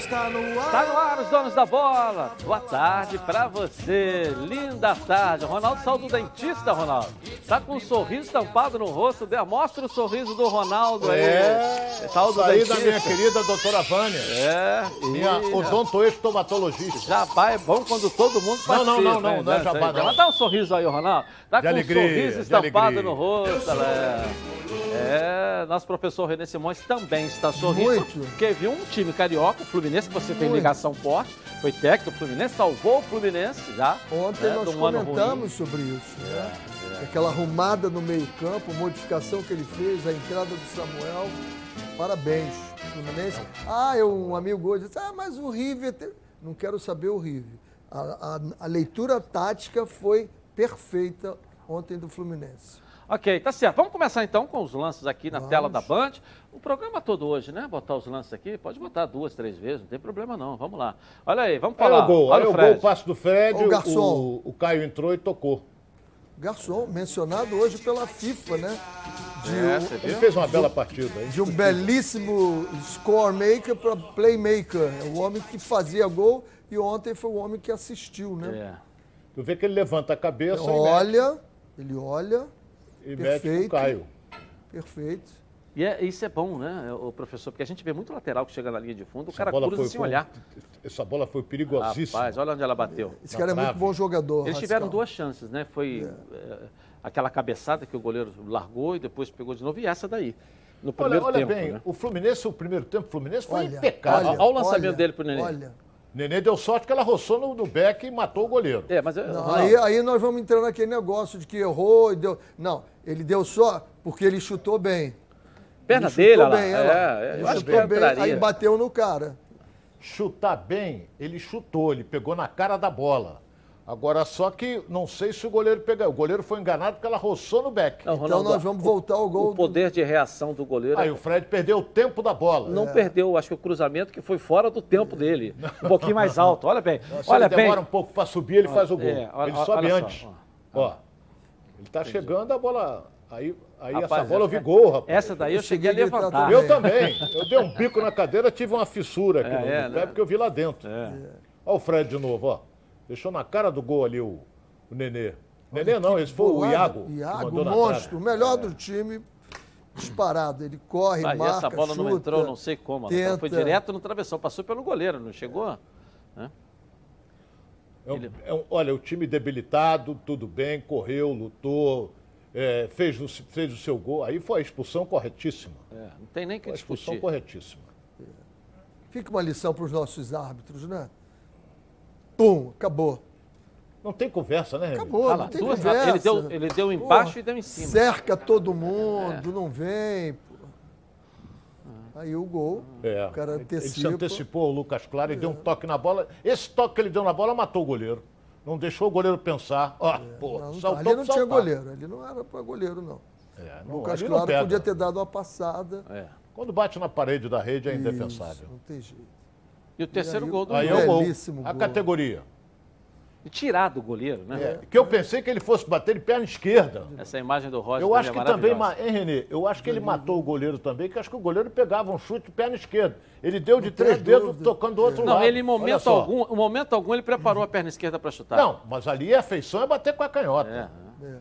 está no ar. Tá no ar os donos da bola. Boa tarde pra você. Linda tarde. Ronaldo saiu do dentista, Ronaldo. Tá com um sorriso estampado no rosto. Mostra o sorriso do Ronaldo aí. É, Saiu do dentista. da minha querida doutora Vânia. É. Minha e- odontoestomatologista. Jabá é bom quando todo mundo Não, participa. não, não, não, hein, não é jabá, não. Dá um sorriso aí, Ronaldo. Tá De com alegria, um sorriso estampado no rosto, galera. É, nosso professor René Simões também está sorrindo. Muito. Porque viu um time carioca, o Fluminense, que você tem Muito. ligação forte, foi técnico do Fluminense, salvou o Fluminense já. Ontem né, nós comentamos sobre isso. né? É, Aquela arrumada no meio-campo, modificação que ele fez, a entrada do Samuel. Parabéns, Fluminense. Ah, eu, um amigo hoje disse: Ah, mas o River. te-" Não quero saber o River. A, a- a leitura tática foi perfeita ontem do Fluminense. Ok, tá certo. Vamos começar então com os lances aqui na Vamos. tela da Band. O programa todo hoje, né? Botar os lances aqui, pode botar duas, três vezes, não tem problema não. Vamos lá. Olha aí, vamos Olha falar. o gol, Olha olha o o Fred. gol, o passe do Fred, o, garçom. o, o Caio entrou e tocou. Garçom, mencionado hoje pela FIFA, né? De, É, um- Ele fez uma bela partida, hein? de um belíssimo score maker para playmaker. É o homem que fazia gol e ontem foi o homem que assistiu, né? É. Tu vê que ele levanta a cabeça Olha, ele olha, e perfeito. Caio. perfeito. E é- isso é bom, né, o professor? Porque a gente vê muito lateral que chega na linha de fundo, o Essa cara bola cruza foi, sem foi- olhar. Essa bola foi perigosíssima. Rapaz, olha onde ela bateu. Esse Na cara é muito bom jogador. Eles Rascal. tiveram duas chances, né? Foi é, aquela cabeçada que o goleiro largou e depois pegou de novo, e essa daí. No Olha, primeiro olha tempo. bem, né? o Fluminense, o primeiro tempo, o Fluminense foi Olha, impecável. Olha o lançamento dele pro Nenê. Olha. Nenê deu sorte que ela roçou no, no beck e matou o goleiro. É, mas eu- Não, Ronaldo, aí, aí nós vamos entrar naquele negócio de que errou e deu. Não, ele deu só porque ele chutou bem. perna ele dele, lá. bem, lá. É, é, Ele chutou bem, entraria. aí bateu no cara. Chutar bem, ele chutou, ele pegou na cara da bola. Agora, só que não sei se o goleiro pegou. O goleiro foi enganado porque ela roçou no beck. Não, Então Ronaldo, nós vamos voltar ao gol. O poder de reação do goleiro Aí o Fred perdeu o tempo da bola. não perdeu, acho que o cruzamento que foi fora do tempo dele. Um pouquinho mais alto. Olha bem. Se Olha ele bem. demora um pouco para subir, ele faz o gol. é, olha- ele sobe olha só, antes. ó. Ó. Ele tá chegando, a bola. Aí, aí essa Rapaz, bola eu vi essa- gol, rapaz. Essa daí eu Eu cheguei a cheguei a gritar levantar. Eu também. Eu dei um bico na cadeira, tive uma fissura aqui É, no, é, no pé, né? porque eu vi lá dentro. É. Olha o Fred de novo, ó. Deixou na cara do gol ali o, o Nenê. Nenê não, esse foi o. Iago. Iago, monstro, o melhor do time, disparado. Ele corre, Ah, marca, essa bola não chuta, entrou, não sei como. Ela foi tenta. direto no travessão, passou pelo goleiro, não chegou? Né? É um- é um- olha, o time debilitado, tudo bem, correu, lutou, é, fez, o, fez o seu gol. Aí foi a expulsão corretíssima. É, não tem nem que Foi a expulsão discutir. corretíssima. Fica uma lição para os nossos árbitros, né? Pum, acabou. Não tem conversa, né? Acabou, lá, não tem duas- conversa. ele deu- ele deu embaixo Porra, e deu em cima. Cerca todo mundo, não vem. Aí o gol, É, o cara ele se antecipa. antecipou o Lucas Claro e deu um toque na bola. Esse toque que ele deu na bola matou o goleiro. Não deixou o goleiro pensar. Ó, pô, Não, não, saltou ali não tinha goleiro, ali não era para goleiro, não. É, O não, Lucas ali não Claro podia ter dado uma passada. É. Quando bate na parede da rede é Isso, indefensável. não tem jeito. E o terceiro aí- gol do Aí é gol. o gol. Belíssimo A gol. categoria. E tirar do goleiro, né? É, que eu pensei que ele fosse bater de perna esquerda. Essa imagem do Roger Eu acho que é também, hein, Renê? Eu acho que ele matou o goleiro também, que acho que o goleiro pegava um chute de perna esquerda. Ele deu de Não três dedos dúvida. tocando do outro Não, lado. ele em momento algum, em momento algum ele preparou a perna esquerda para chutar. Não, mas ali a feição é bater com a canhota. É, é. É.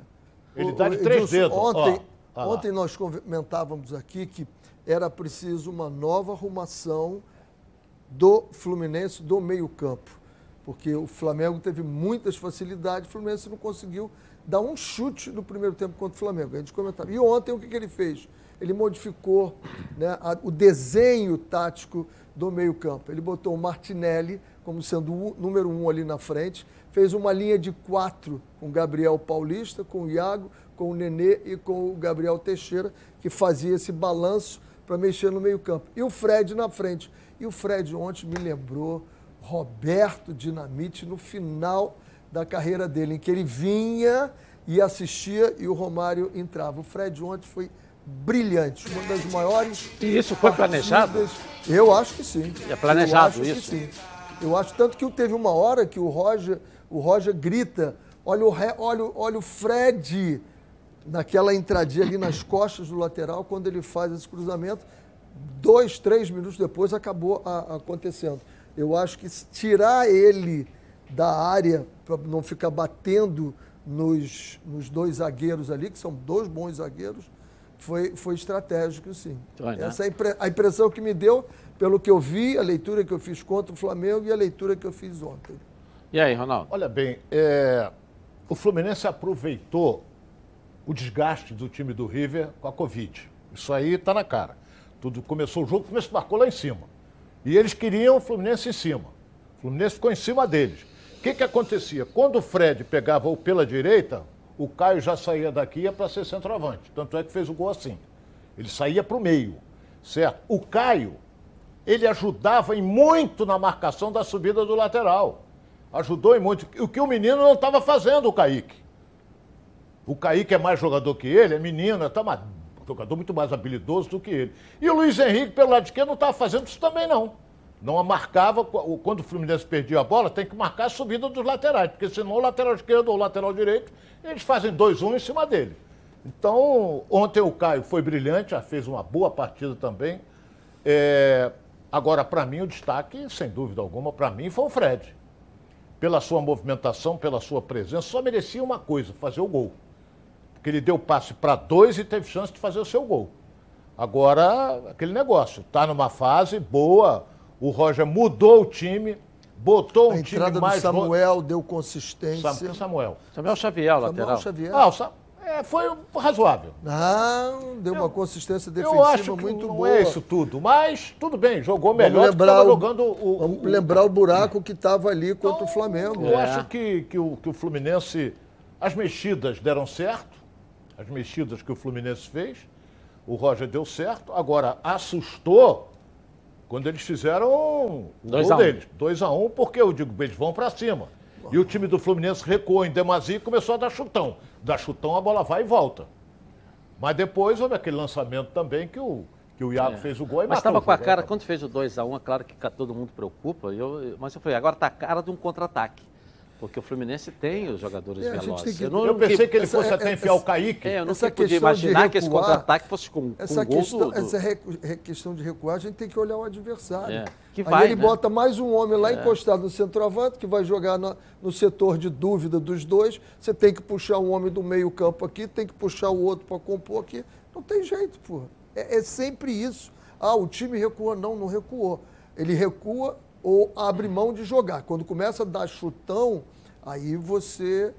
Ele dá o de três Edilson, dedos. Ontem, ó. Ontem nós comentávamos aqui que era preciso uma nova arrumação do Fluminense do meio-campo. Porque o Flamengo teve muitas facilidades, o Fluminense não conseguiu dar um chute no primeiro tempo contra o Flamengo. A gente comentava. E ontem o que, que ele fez? Ele modificou né, a- o desenho tático do meio-campo. Ele botou o Martinelli como sendo o número um ali na frente, fez uma linha de quatro com o Gabriel Paulista, com o Iago, com o Nenê e com o Gabriel Teixeira, que fazia esse balanço para mexer no meio-campo. E o Fred na frente. E o Fred ontem me lembrou Roberto Dinamite no final da carreira dele, em que ele vinha e assistia e o Romário entrava. O Fred ontem foi brilhante, uma das maiores. E isso foi planejado? Eu acho que sim. É planejado Eu acho que isso? sim. Eu acho tanto que teve uma hora que o Roger, o Roger grita: olha o, Re- olha, olha o Fred naquela entradinha ali nas costas do lateral, quando ele faz esse cruzamento. Dois, três minutos depois acabou a, acontecendo. Eu acho que tirar ele da área para não ficar batendo nos, nos dois zagueiros ali, que são dois bons zagueiros, foi, foi estratégico, sim. Foi, né? Essa é a impressão que me deu pelo que eu vi, a leitura que eu fiz contra o Flamengo e a leitura que eu fiz ontem. E aí, Ronaldo? Olha bem, é, o Fluminense aproveitou o desgaste do time do River com a Covid. Isso aí está na cara. Tudo começou o jogo, o Fluminense marcou lá em cima. E eles queriam o Fluminense em cima. O Fluminense ficou em cima deles. O que, que acontecia? Quando o Fred pegava o pela direita, o Caio já saía daqui para ser centroavante. Tanto é que fez o gol assim. Ele saía para o meio, certo? O Caio, ele ajudava em muito na marcação da subida do lateral. Ajudou em muito. O que o menino não estava fazendo, o Kaique. O Kaique é mais jogador que ele, é menino, é um jogador muito mais habilidoso do que ele. E o Luiz Henrique, pelo lado esquerdo, não estava fazendo isso também, não. Não marcava, quando o Fluminense perdia a bola, tem que marcar a subida dos laterais, porque senão o lateral esquerdo ou o lateral direito, eles fazem 2-1 um em cima dele. Então, ontem o Caio foi brilhante, já fez uma boa partida também. É... Agora, para mim, o destaque, sem dúvida alguma, para mim foi o Fred. Pela sua movimentação, pela sua presença, só merecia uma coisa, fazer o gol. Porque ele deu passe para dois e teve chance de fazer o seu gol. Agora, aquele negócio, está numa fase boa, o Roger mudou o time, botou um time mais... A entrada do Samuel deu consistência. Sam, Samuel. Samuel Xavier, o lateral. Samuel Xavier. Ah, o Sam... é, foi razoável. Não, deu eu, uma consistência defensiva eu acho que muito não boa. é isso tudo, mas tudo bem, jogou melhor vamos lembrar o, jogando o, Vamos lembrar o buraco que estava ali contra então, o Flamengo. Eu é. acho que, que, o, que o Fluminense, as mexidas deram certo, as mexidas que o Fluminense fez, o Roger deu certo, agora assustou quando eles fizeram o dois gol deles. 2 a 1 um, porque eu digo, eles vão para cima. E o time do Fluminense recuou em demasia e começou a dar chutão. Dá chutão, a bola vai e volta. Mas depois houve aquele lançamento também que o, que o Iago é. fez o gol e Mas estava com a cara, quando fez o 2x1, um, é claro que todo mundo preocupa, eu, mas eu falei, agora está a cara de um contra-ataque. Porque o Fluminense tem os jogadores é, velozes. Que... Eu, não, eu, pensei que ele fosse essa, até enfiar o Kaique. É, eu não essa podia imaginar recuar, que esse contra-ataque fosse com, essa com questão, gol do... Essa re, questão de recuar, a gente tem que olhar o adversário. É, que vai, Aí ele né? bota mais um homem lá é. encostado no centroavante, que vai jogar no, no setor de dúvida dos dois. Você tem que puxar um homem do meio campo aqui, tem que puxar o outro para compor aqui. Não tem jeito, porra. É, é sempre isso. Ah, o time recua. Não, não recuou. Ele recua ou abre mão de jogar. Quando começa a dar chutão Aí você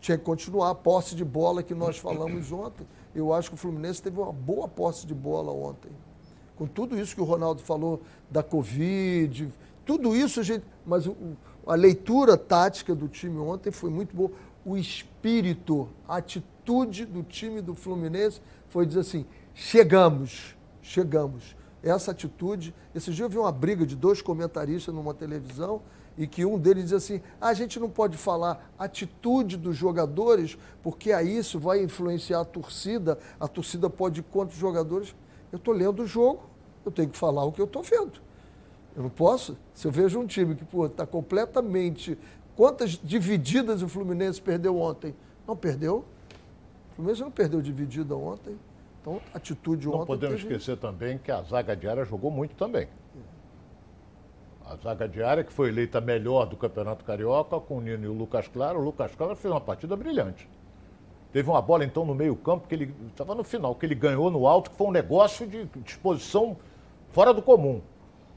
tinha que continuar a posse de bola que nós falamos ontem. Eu acho que o Fluminense teve uma boa posse de bola ontem. Com tudo isso que o Ronaldo falou da Covid, tudo isso a gente. Mas a leitura tática do time ontem foi muito boa. O espírito, a atitude do time do Fluminense foi dizer assim: chegamos, chegamos. Essa atitude. Esse dia eu vi uma briga de dois comentaristas numa televisão e que um deles diz assim: ah, a gente não pode falar atitude dos jogadores, porque aí isso vai influenciar a torcida, a torcida pode ir contra os jogadores. Eu estou lendo o jogo, eu tenho que falar o que eu estou vendo. Eu não posso. Se eu vejo um time que está completamente. Quantas divididas o Fluminense perdeu ontem? Não perdeu. O Fluminense não perdeu dividida ontem. Então, atitude ontem. Não podemos teve... esquecer também que a zaga diária jogou muito também a zaga diária, que foi eleita melhor do Campeonato Carioca, com o Nino e o Lucas Claro. O Lucas Claro fez uma partida brilhante. Teve uma bola, então, no meio-campo, que ele estava no final, que ele ganhou no alto, que foi um negócio de disposição fora do comum.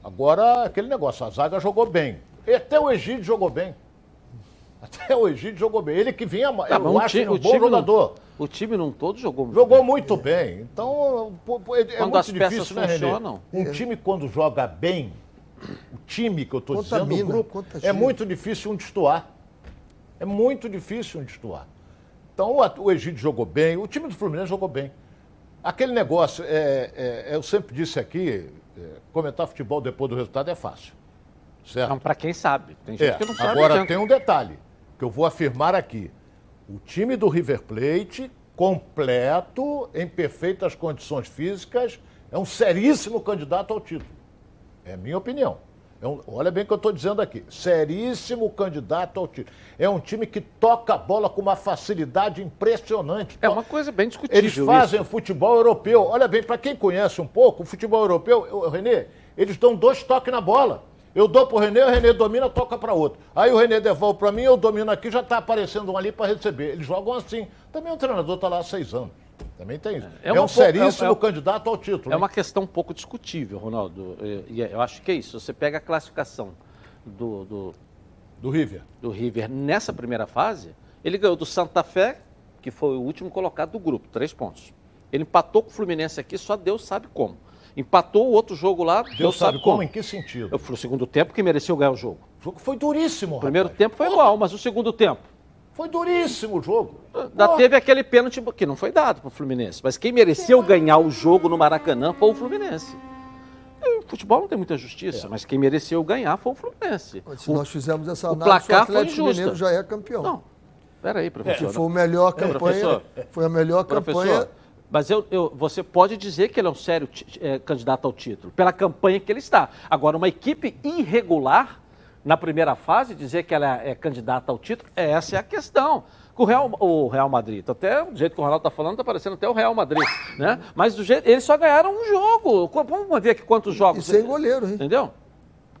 Agora, aquele negócio, a zaga jogou bem. E até o Egídio jogou bem. Até o Egídio jogou bem. Ele que vinha, tá, eu acho, um bom jogador. Não, o time não todo jogou muito jogou bem. muito bem. Então, é, é quando muito difícil, né, funcionam. René? Um time, quando joga bem, o time que eu estou dizendo, o grupo, é muito difícil um destoar. É muito difícil um destoar. Então o Egídio jogou bem, o time do Fluminense jogou bem. Aquele negócio, é, é, eu sempre disse aqui, é, comentar futebol depois do resultado é fácil. Certo? Para quem sabe. Tem gente é, que não sabe. Agora tem um detalhe que eu vou afirmar aqui. O time do River Plate, completo, em perfeitas condições físicas, é um seríssimo candidato ao título. É minha opinião. É um, olha bem o que eu estou dizendo aqui. Seríssimo candidato ao título. É um time que toca a bola com uma facilidade impressionante. É uma coisa bem discutível. Eles fazem isso. futebol europeu. Olha bem, para quem conhece um pouco, o futebol europeu, Renê, eles dão dois toques na bola. Eu dou para o Renê, o Renê domina, toca para outro. Aí o Renê devolve para mim, eu domino aqui, já está aparecendo um ali para receber. Eles jogam assim. Também o treinador está lá há seis anos. Também tem isso. É, é um seríssimo é, é, candidato ao título. É hein? uma questão um pouco discutível, Ronaldo. E eu acho que é isso. Você pega a classificação do, do, do River. Do River nessa primeira fase, ele ganhou do Santa Fé, que foi o último colocado do grupo, três pontos. Ele empatou com o Fluminense aqui, só Deus sabe como. Empatou o outro jogo lá, Deus, Deus sabe, sabe como. como. Em que sentido? Foi o segundo tempo que mereceu ganhar o jogo. O jogo foi duríssimo. O primeiro rapaz. tempo foi igual, mas o segundo tempo. Foi duríssimo o jogo. Da, teve aquele pênalti que não foi dado para o Fluminense. Mas quem mereceu ganhar o jogo no Maracanã foi o Fluminense. E o futebol não tem muita justiça, é. mas quem mereceu ganhar foi o Fluminense. Se o, nós fizermos essa análise, o, placar o Atlético foi Mineiro já é campeão. Não, peraí, professor. Que foi, a melhor campanha, foi a melhor campanha mas eu, eu, você pode dizer que ele é um sério é, candidato ao título, pela campanha que ele está. Agora, uma equipe irregular na primeira fase, dizer que ela é, é candidata ao título, essa é a questão. O Real, o Real Madrid, até do jeito que o Ronaldo está falando, está parecendo até o Real Madrid, né? Mas do jeito, eles só ganharam um jogo. Vamos ver aqui quantos jogos. E sem goleiro, hein? Entendeu?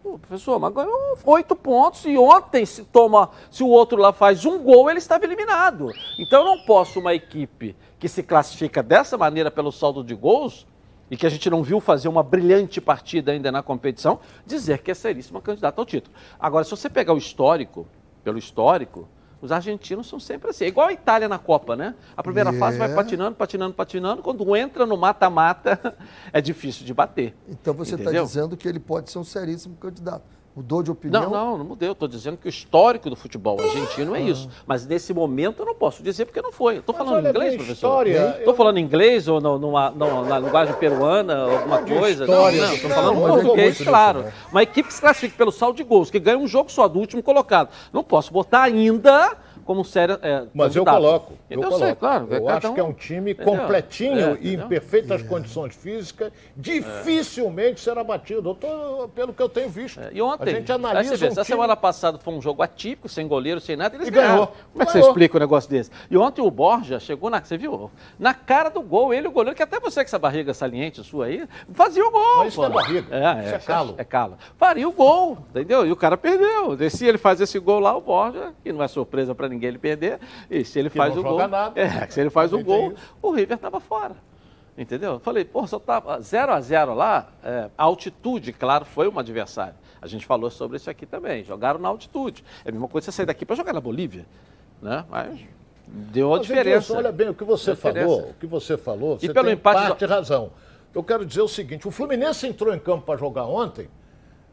Pô, professor, mas ganhou oito pontos e ontem se toma, se o outro lá faz um gol, ele estava eliminado. Então eu não posso uma equipe que se classifica dessa maneira pelo saldo de gols e que a gente não viu fazer uma brilhante partida ainda na competição, dizer que é seríssima candidata ao título. Agora, se você pegar o histórico, pelo histórico, os argentinos são sempre assim. É igual a Itália na Copa, né? A primeira yeah. fase vai patinando, patinando, patinando. Quando entra no mata-mata, é difícil de bater. Então você está dizendo que ele pode ser um seríssimo candidato. Mudou de opinião? Não, não, não mudei. Eu estou dizendo que o histórico do futebol argentino é ah. isso. Mas nesse momento eu não posso dizer porque não foi. Estou falando inglês, professor? Estou eu... falando inglês ou no, numa, no, na linguagem peruana, alguma coisa? História. Não, estou falando não, português, claro. Né? Uma equipe que se classifique pelo saldo de gols, que ganha um jogo só do último colocado. Não posso botar ainda como sério. É, Mas eu coloco. Eu, eu coloco. Sei, claro. Eu acho um... que é um time completinho é, e em perfeitas é. condições físicas, dificilmente será batido. Tô, pelo que eu tenho visto. É, e ontem, a gente analisa. Um time... semana passada foi um jogo atípico, sem goleiro, sem nada, eles e ganharam. Ganhou. Como é que você explica um negócio desse? E ontem o Borja chegou na. Você viu? Na cara do gol, ele, o goleiro, que até você com essa barriga saliente sua aí, fazia o gol. Mas isso é barriga. É, isso é, é calo. É calo. Faria o gol, entendeu? E o cara perdeu. Se ele faz esse gol lá, o Borja, que não é surpresa para ninguém ninguém ele perder. E se ele que faz o gol. Nada, é, se ele faz o gol, o River estava fora. Entendeu? Eu falei, pô, só estava 0 a 0 lá, é, altitude, claro, foi um adversário. A gente falou sobre isso aqui também. Jogaram na altitude. É a mesma coisa você sair daqui para jogar na Bolívia. Né? Mas deu a Mas, diferença. olha bem, o que você falou, o que você falou, e você pelo tem empate parte do... razão. Eu quero dizer o seguinte, o Fluminense entrou em campo para jogar ontem,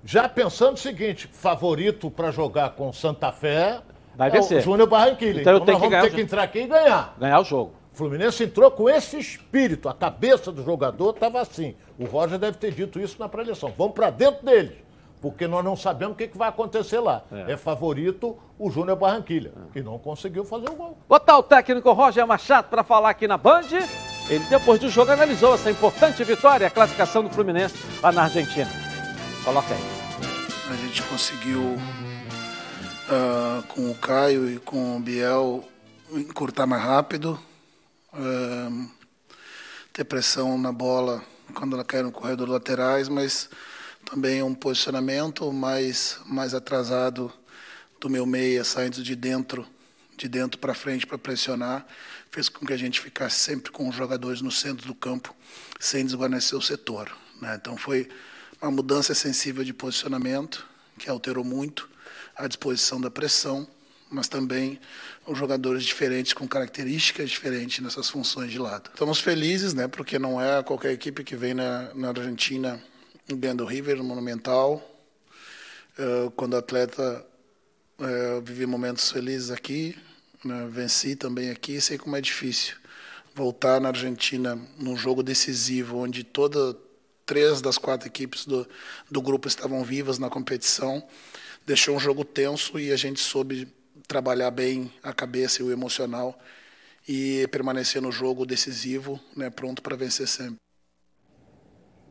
já pensando o seguinte, favorito para jogar com Santa Fé, Vai é vencer. O Júnior Barranquilla. Então, então nós vamos ter que entrar aqui e ganhar. Ganhar o jogo. O Fluminense entrou com esse espírito. A cabeça do jogador estava assim. O Roger deve ter dito isso na preleção. Vamos para dentro deles. Porque nós não sabemos o que, que vai acontecer lá. É, é favorito o Júnior Barranquilha, é. que não conseguiu fazer o gol. Botar o técnico Roger Machado para falar aqui na Band. Ele, depois do jogo, analisou essa importante vitória, a classificação do Fluminense lá na Argentina. Coloca aí. A gente conseguiu uh, com o Caio e com o Biel encurtar mais rápido, uh, ter pressão na bola quando ela cai no corredor laterais, mas também um posicionamento mais, mais atrasado do meu meia, saindo de dentro de dentro para frente para pressionar, fez com que a gente ficasse sempre com os jogadores no centro do campo, sem desguarnecer o setor. Né? Então foi uma mudança sensível de posicionamento, que alterou muito à disposição da pressão, mas também os jogadores diferentes com características diferentes nessas funções de lado. Estamos felizes, né, porque não é qualquer equipe que vem na, na Argentina ganhando o River no Monumental. Uh, quando atleta uh, vivi momentos felizes aqui, né, venci também aqui, sei como é difícil voltar na Argentina num jogo decisivo onde toda três das quatro equipes do, do grupo estavam vivas na competição deixou um jogo tenso e a gente soube trabalhar bem a cabeça e o emocional e permanecer no jogo decisivo, né, pronto para vencer sempre.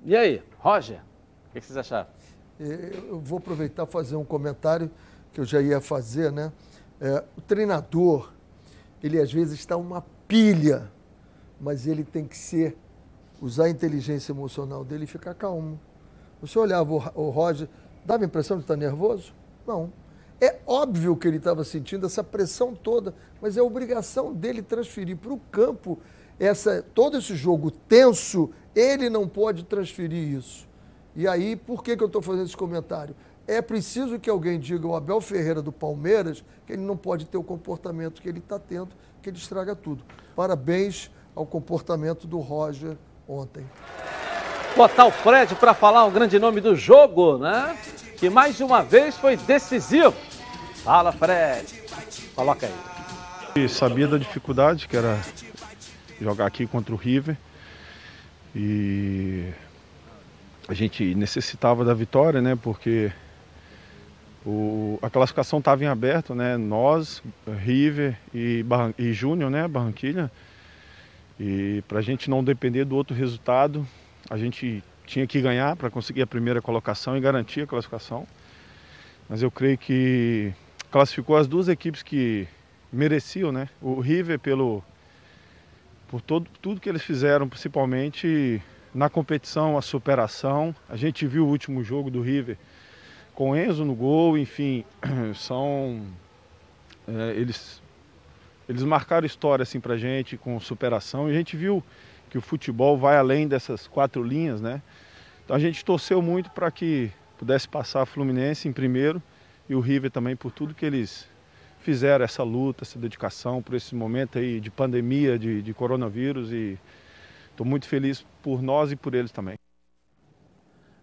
E aí, Roger, o que vocês acharam? eu vou aproveitar fazer um comentário que eu já ia fazer, né? É, o treinador, ele às vezes está uma pilha, mas ele tem que ser, usar a inteligência emocional dele e ficar calmo. Você olhava o, o Roger, dava a impressão de estar nervoso? Não. É óbvio que ele estava sentindo essa pressão toda, mas é obrigação dele transferir para o campo essa, todo esse jogo tenso, ele não pode transferir isso. E aí, por que, que eu estou fazendo esse comentário? É preciso que alguém diga ao Abel Ferreira do Palmeiras que ele não pode ter o comportamento que ele está tendo, que ele estraga tudo. Parabéns ao comportamento do Roger ontem. Botar o Fred para falar o grande nome do jogo, né? Que mais uma vez foi decisivo. Fala, Fred. Coloca aí. E sabia da dificuldade que era jogar aqui contra o River. E a gente necessitava da vitória, né? Porque o, a classificação estava em aberto, né? Nós, River e, e Júnior, né? Barranquilha. E para a gente não depender do outro resultado, a gente tinha que ganhar para conseguir a primeira colocação e garantir a classificação. Mas eu creio que classificou as duas equipes que mereciam, né? O River pelo por todo, tudo que eles fizeram, principalmente na competição, a superação. A gente viu o último jogo do River com Enzo no gol, enfim, são é, eles eles marcaram história assim pra gente com superação e a gente viu que o futebol vai além dessas quatro linhas, né? Então a gente torceu muito para que pudesse passar a Fluminense em primeiro e o River também por tudo que eles fizeram essa luta, essa dedicação por esse momento aí de pandemia, de, de coronavírus e estou muito feliz por nós e por eles também.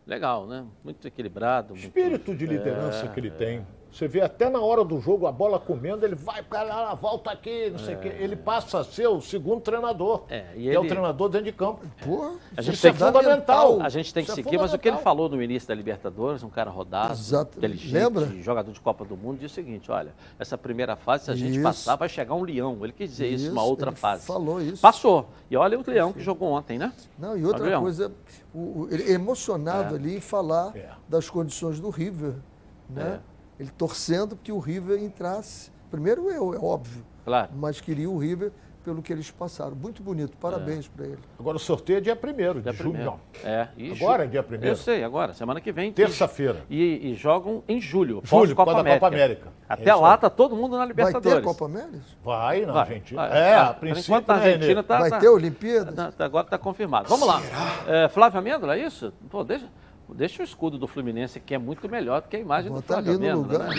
Legal, né? Muito equilibrado. Espírito muito... de liderança é, que ele é. tem. Você vê até na hora do jogo, a bola comendo, ele vai para lá, volta aqui, não sei o é. quê. Ele passa a ser o segundo treinador. É, e ele... é o treinador dentro de campo. Pô, a gente isso tem é fundamental. A gente tem que isso é seguir, é mas o que ele falou no início da Libertadores, um cara rodado, Exato. inteligente, Lembra? jogador de Copa do Mundo, disse o seguinte: olha, essa primeira fase, se a gente isso. passar, vai chegar um leão. Ele quis dizer isso, uma outra fase. Falou isso. Passou. E olha o leão que jogou ontem, né? Não, e outra coisa, o, ele é emocionado ali em falar das condições do River. Né? Ele torcendo que o River entrasse. Primeiro eu, é óbvio. Claro. Mas queria o River pelo que eles passaram. Muito bonito, parabéns é. para ele. Agora o sorteio é dia 1 de junho. É, agora é dia 1 Eu sei, agora, semana que vem. Terça-feira. E, e, jogam em julho, julho Copa, Copa América. Copa América. Até é lá tá todo mundo na Libertadores. Vai ter Copa América? Vai, na vai, Argentina. Vai. É, a princípio. Enquanto a né, Argentina tá, vai tá, ter Olimpíada? Tá, tá, agora está confirmado. Vamos lá. É, Flávio Amêndola, é isso? Pô, deixa, deixa o escudo do Fluminense, que é muito melhor do que a imagem Bota do Flávio ali no. Lugar. Né?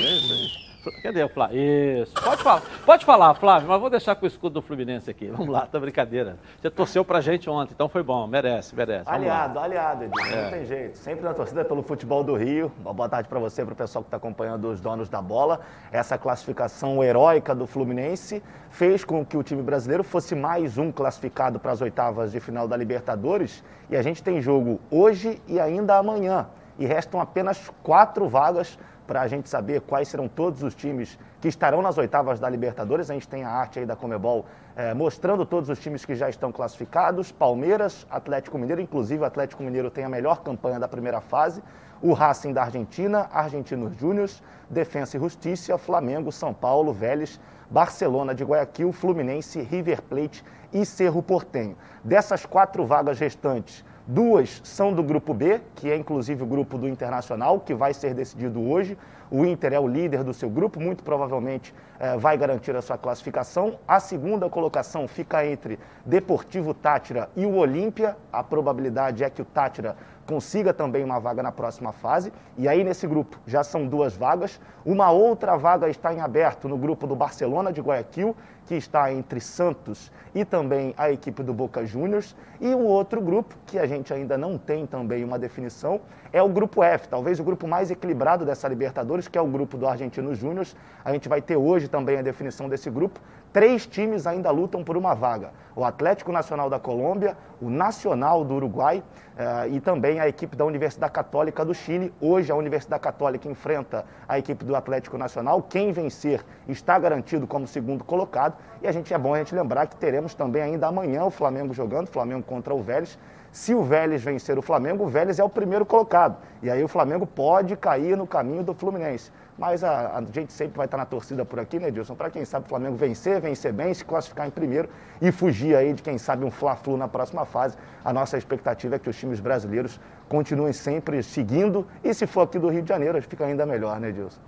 Cadê o Flávio? Isso. Pode falar, pode falar, Flávio, mas vou deixar com o escudo do Fluminense aqui. Vamos lá, tá brincadeira. Você torceu pra gente ontem, então foi bom. Merece, merece. Vamos aliado, lá. aliado, Edinho. É. Não tem jeito. Sempre na torcida pelo futebol do Rio. Uma boa tarde para você, para o pessoal que está acompanhando os donos da bola. Essa classificação heróica do Fluminense fez com que o time brasileiro fosse mais um classificado para as oitavas de final da Libertadores. E a gente tem jogo hoje e ainda amanhã. E restam apenas quatro vagas para a gente saber quais serão todos os times que estarão nas oitavas da Libertadores. A gente tem a arte aí da Comebol é, mostrando todos os times que já estão classificados: Palmeiras, Atlético Mineiro, inclusive o Atlético Mineiro tem a melhor campanha da primeira fase. O Racing da Argentina, Argentinos Júniors, Defensa e Justiça, Flamengo, São Paulo, Vélez, Barcelona de Guayaquil, Fluminense, River Plate e Cerro Portenho. Dessas quatro vagas restantes, Duas são do grupo B, que é inclusive o grupo do Internacional, que vai ser decidido hoje. O Inter é o líder do seu grupo, muito provavelmente eh, vai garantir a sua classificação. A segunda colocação fica entre Deportivo Tátira e o Olímpia. A probabilidade é que o Tátira consiga também uma vaga na próxima fase. E aí, nesse grupo, já são duas vagas. Uma outra vaga está em aberto no grupo do Barcelona de Guayaquil, que está entre Santos e também a equipe do Boca Juniors. E um outro grupo, que a gente ainda não tem também uma definição, é o grupo F, talvez o grupo mais equilibrado dessa Libertadores, que é o grupo do Argentino Júnior. A gente vai ter hoje também a definição desse grupo. Três times ainda lutam por uma vaga: o Atlético Nacional da Colômbia, o Nacional do Uruguai uh, e também a equipe da Universidade Católica do Chile. Hoje a Universidade Católica enfrenta a equipe do Atlético Nacional. Quem vencer está garantido como segundo colocado. E a gente é bom a gente lembrar que teremos também ainda amanhã o Flamengo jogando, Flamengo contra o Vélez. Se o Vélez vencer o Flamengo, o Vélez é o primeiro colocado. E aí o Flamengo pode cair no caminho do Fluminense. Mas a, a gente sempre vai estar na torcida por aqui, né, Dilson? Para quem sabe o Flamengo vencer, vencer bem, se classificar em primeiro e fugir aí de quem sabe um Fla-Flu na próxima fase. A nossa expectativa é que os times brasileiros continuem sempre seguindo e se for aqui do Rio de Janeiro, fica ainda melhor, né, Dilson?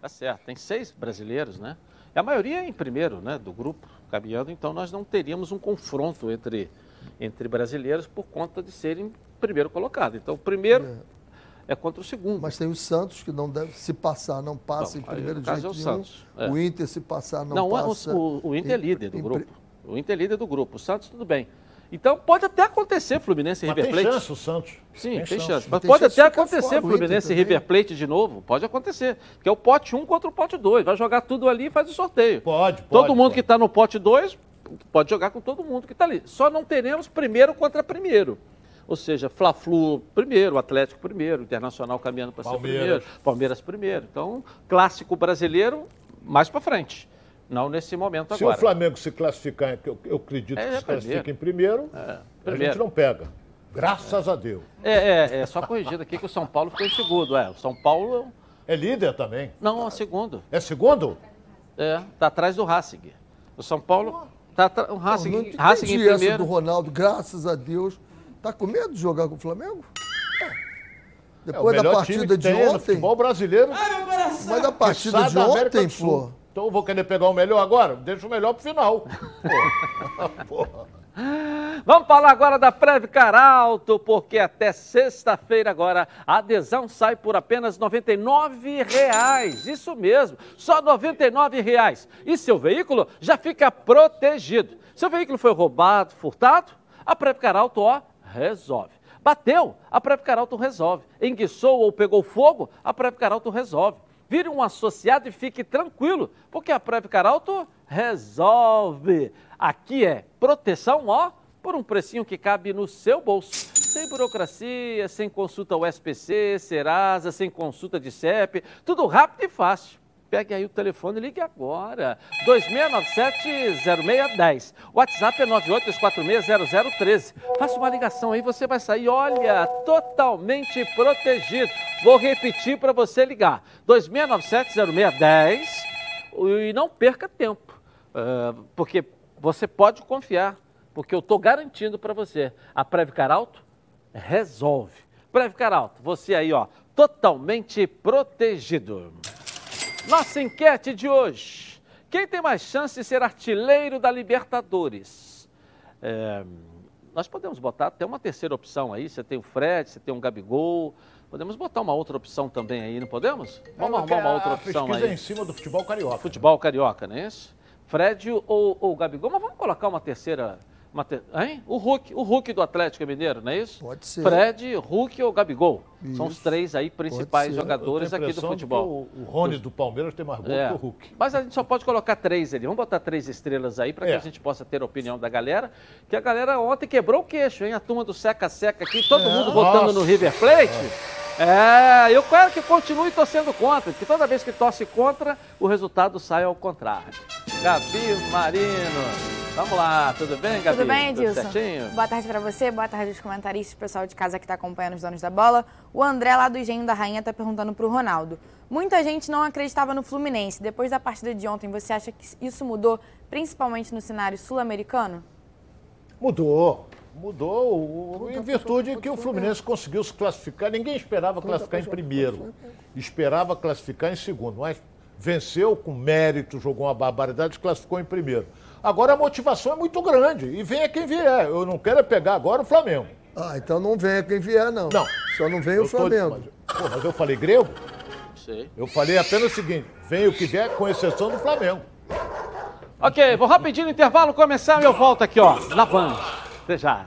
Tá certo, tem seis brasileiros, né? E a maioria é em primeiro, né, do grupo, caminhando, então nós não teríamos um confronto entre, entre brasileiros por conta de serem primeiro colocado. Então, o primeiro é é contra o segundo. Mas tem o Santos, que não deve se passar, não passa não, em primeiro de jeito é o nenhum. Santos, é. O Inter, se passar, não, não passa. O, o Inter é líder do grupo. O Inter é líder do grupo. O Santos, tudo bem. Então pode até acontecer Fluminense e River Plate. Tem chance o Santos. Sim, tem, tem chance. chance. Mas, pode até acontecer Fluminense e River Plate de novo. Pode acontecer. Que é o pote 1 contra o pote 2. Vai jogar tudo ali e faz o sorteio. Pode, pode. Todo mundo pode. que está no pote 2 pode jogar com todo mundo que está ali. Só não teremos primeiro contra primeiro. Ou seja, Fla-Flu primeiro, Atlético primeiro, Internacional caminhando para ser primeiro, Palmeiras primeiro. Então, clássico brasileiro mais para frente. Não nesse momento se agora. Se o Flamengo se classificar, eu, eu acredito é, que é se classifique em primeiro, é, primeiro, a gente não pega. Graças a Deus. É, é, é, só corrigindo aqui que o São Paulo ficou em segundo. É, o São Paulo. É líder também? Não, é segundo. É segundo? É, tá atrás do Racing. O São Paulo. Tá, o Racing, não, não Racing em primeiro. do Ronaldo, graças a Deus. Tá com medo de jogar com o Flamengo? É. Depois é da partida de ontem. futebol brasileiro. Ai, Mas da partida de ontem, pô. Então eu vou querer pegar o melhor agora? Deixa o melhor pro final. Porra. Vamos falar agora da Previcar Alto, porque até sexta-feira agora a adesão sai por apenas R$ 99,00. Isso mesmo, só R$ 99,00. E seu veículo já fica protegido. Seu veículo foi roubado, furtado? A Previcar Alto, ó, resolve. Bateu, a Previcar Alto resolve. Enguiçou ou pegou fogo, a Previcar Alto resolve. Vire um associado e fique tranquilo, porque a Previcar Alto resolve. Aqui é proteção, ó, por um precinho que cabe no seu bolso. Sem burocracia, sem consulta USPC, Serasa, sem consulta de CEP, tudo rápido e fácil. Pegue aí o telefone e ligue agora. 2697-0610. O WhatsApp é 982460013. Faça uma ligação aí, você vai sair, olha, totalmente protegido. Vou repetir para você ligar. 2697-0610. E não perca tempo, uh, porque você pode confiar, porque eu estou garantindo para você. A Previcar Alto resolve. Previcar Alto, você aí, ó, totalmente protegido. Nossa enquete de hoje. Quem tem mais chance de ser artilheiro da Libertadores? É, nós podemos botar até uma terceira opção aí. Você tem o Fred, você tem um Gabigol. Podemos botar uma outra opção também aí, não podemos? Vamos arrumar uma outra opção aí. em cima do futebol carioca. Futebol carioca, não é isso? Fred ou, ou Gabigol, mas vamos colocar uma terceira Mate... Hein? O Hulk, o Hulk do Atlético Mineiro, não é isso? Pode ser. Fred, Hulk ou Gabigol. Isso. São os três aí principais jogadores aqui do futebol. O, o Rony do Palmeiras tem mais gol é. que o Hulk. Mas a gente só pode colocar três ali. Vamos botar três estrelas aí para que é. a gente possa ter a opinião da galera. Que a galera ontem quebrou o queixo, hein? A turma do seca-seca aqui, todo é. mundo votando Nossa. no River Plate. É. eu quero que continue torcendo contra, que toda vez que torce contra, o resultado sai ao contrário. Gabi Marino. Vamos lá, tudo bem, Gabi? Tudo bem, Edilson? Tudo boa tarde para você, boa tarde aos comentaristas, pessoal de casa que está acompanhando os donos da bola. O André, lá do Engenho da Rainha, está perguntando para o Ronaldo. Muita gente não acreditava no Fluminense. Depois da partida de ontem, você acha que isso mudou, principalmente no cenário sul-americano? Mudou. Mudou em virtude que o Fluminense conseguiu se classificar. Ninguém esperava classificar em primeiro. Esperava classificar em segundo. Mas venceu com mérito, jogou uma barbaridade, classificou em primeiro. Agora a motivação é muito grande. E venha quem vier. Eu não quero é pegar agora o Flamengo. Ah, então não venha quem vier, não. Não. Só não vem o Flamengo. Tô... Mas, pô, mas eu falei grego? Sei. Eu falei apenas o seguinte: venha o que vier, com exceção do Flamengo. Ok, vou rapidinho no intervalo começar e eu volto aqui, ó, na Band. Até já.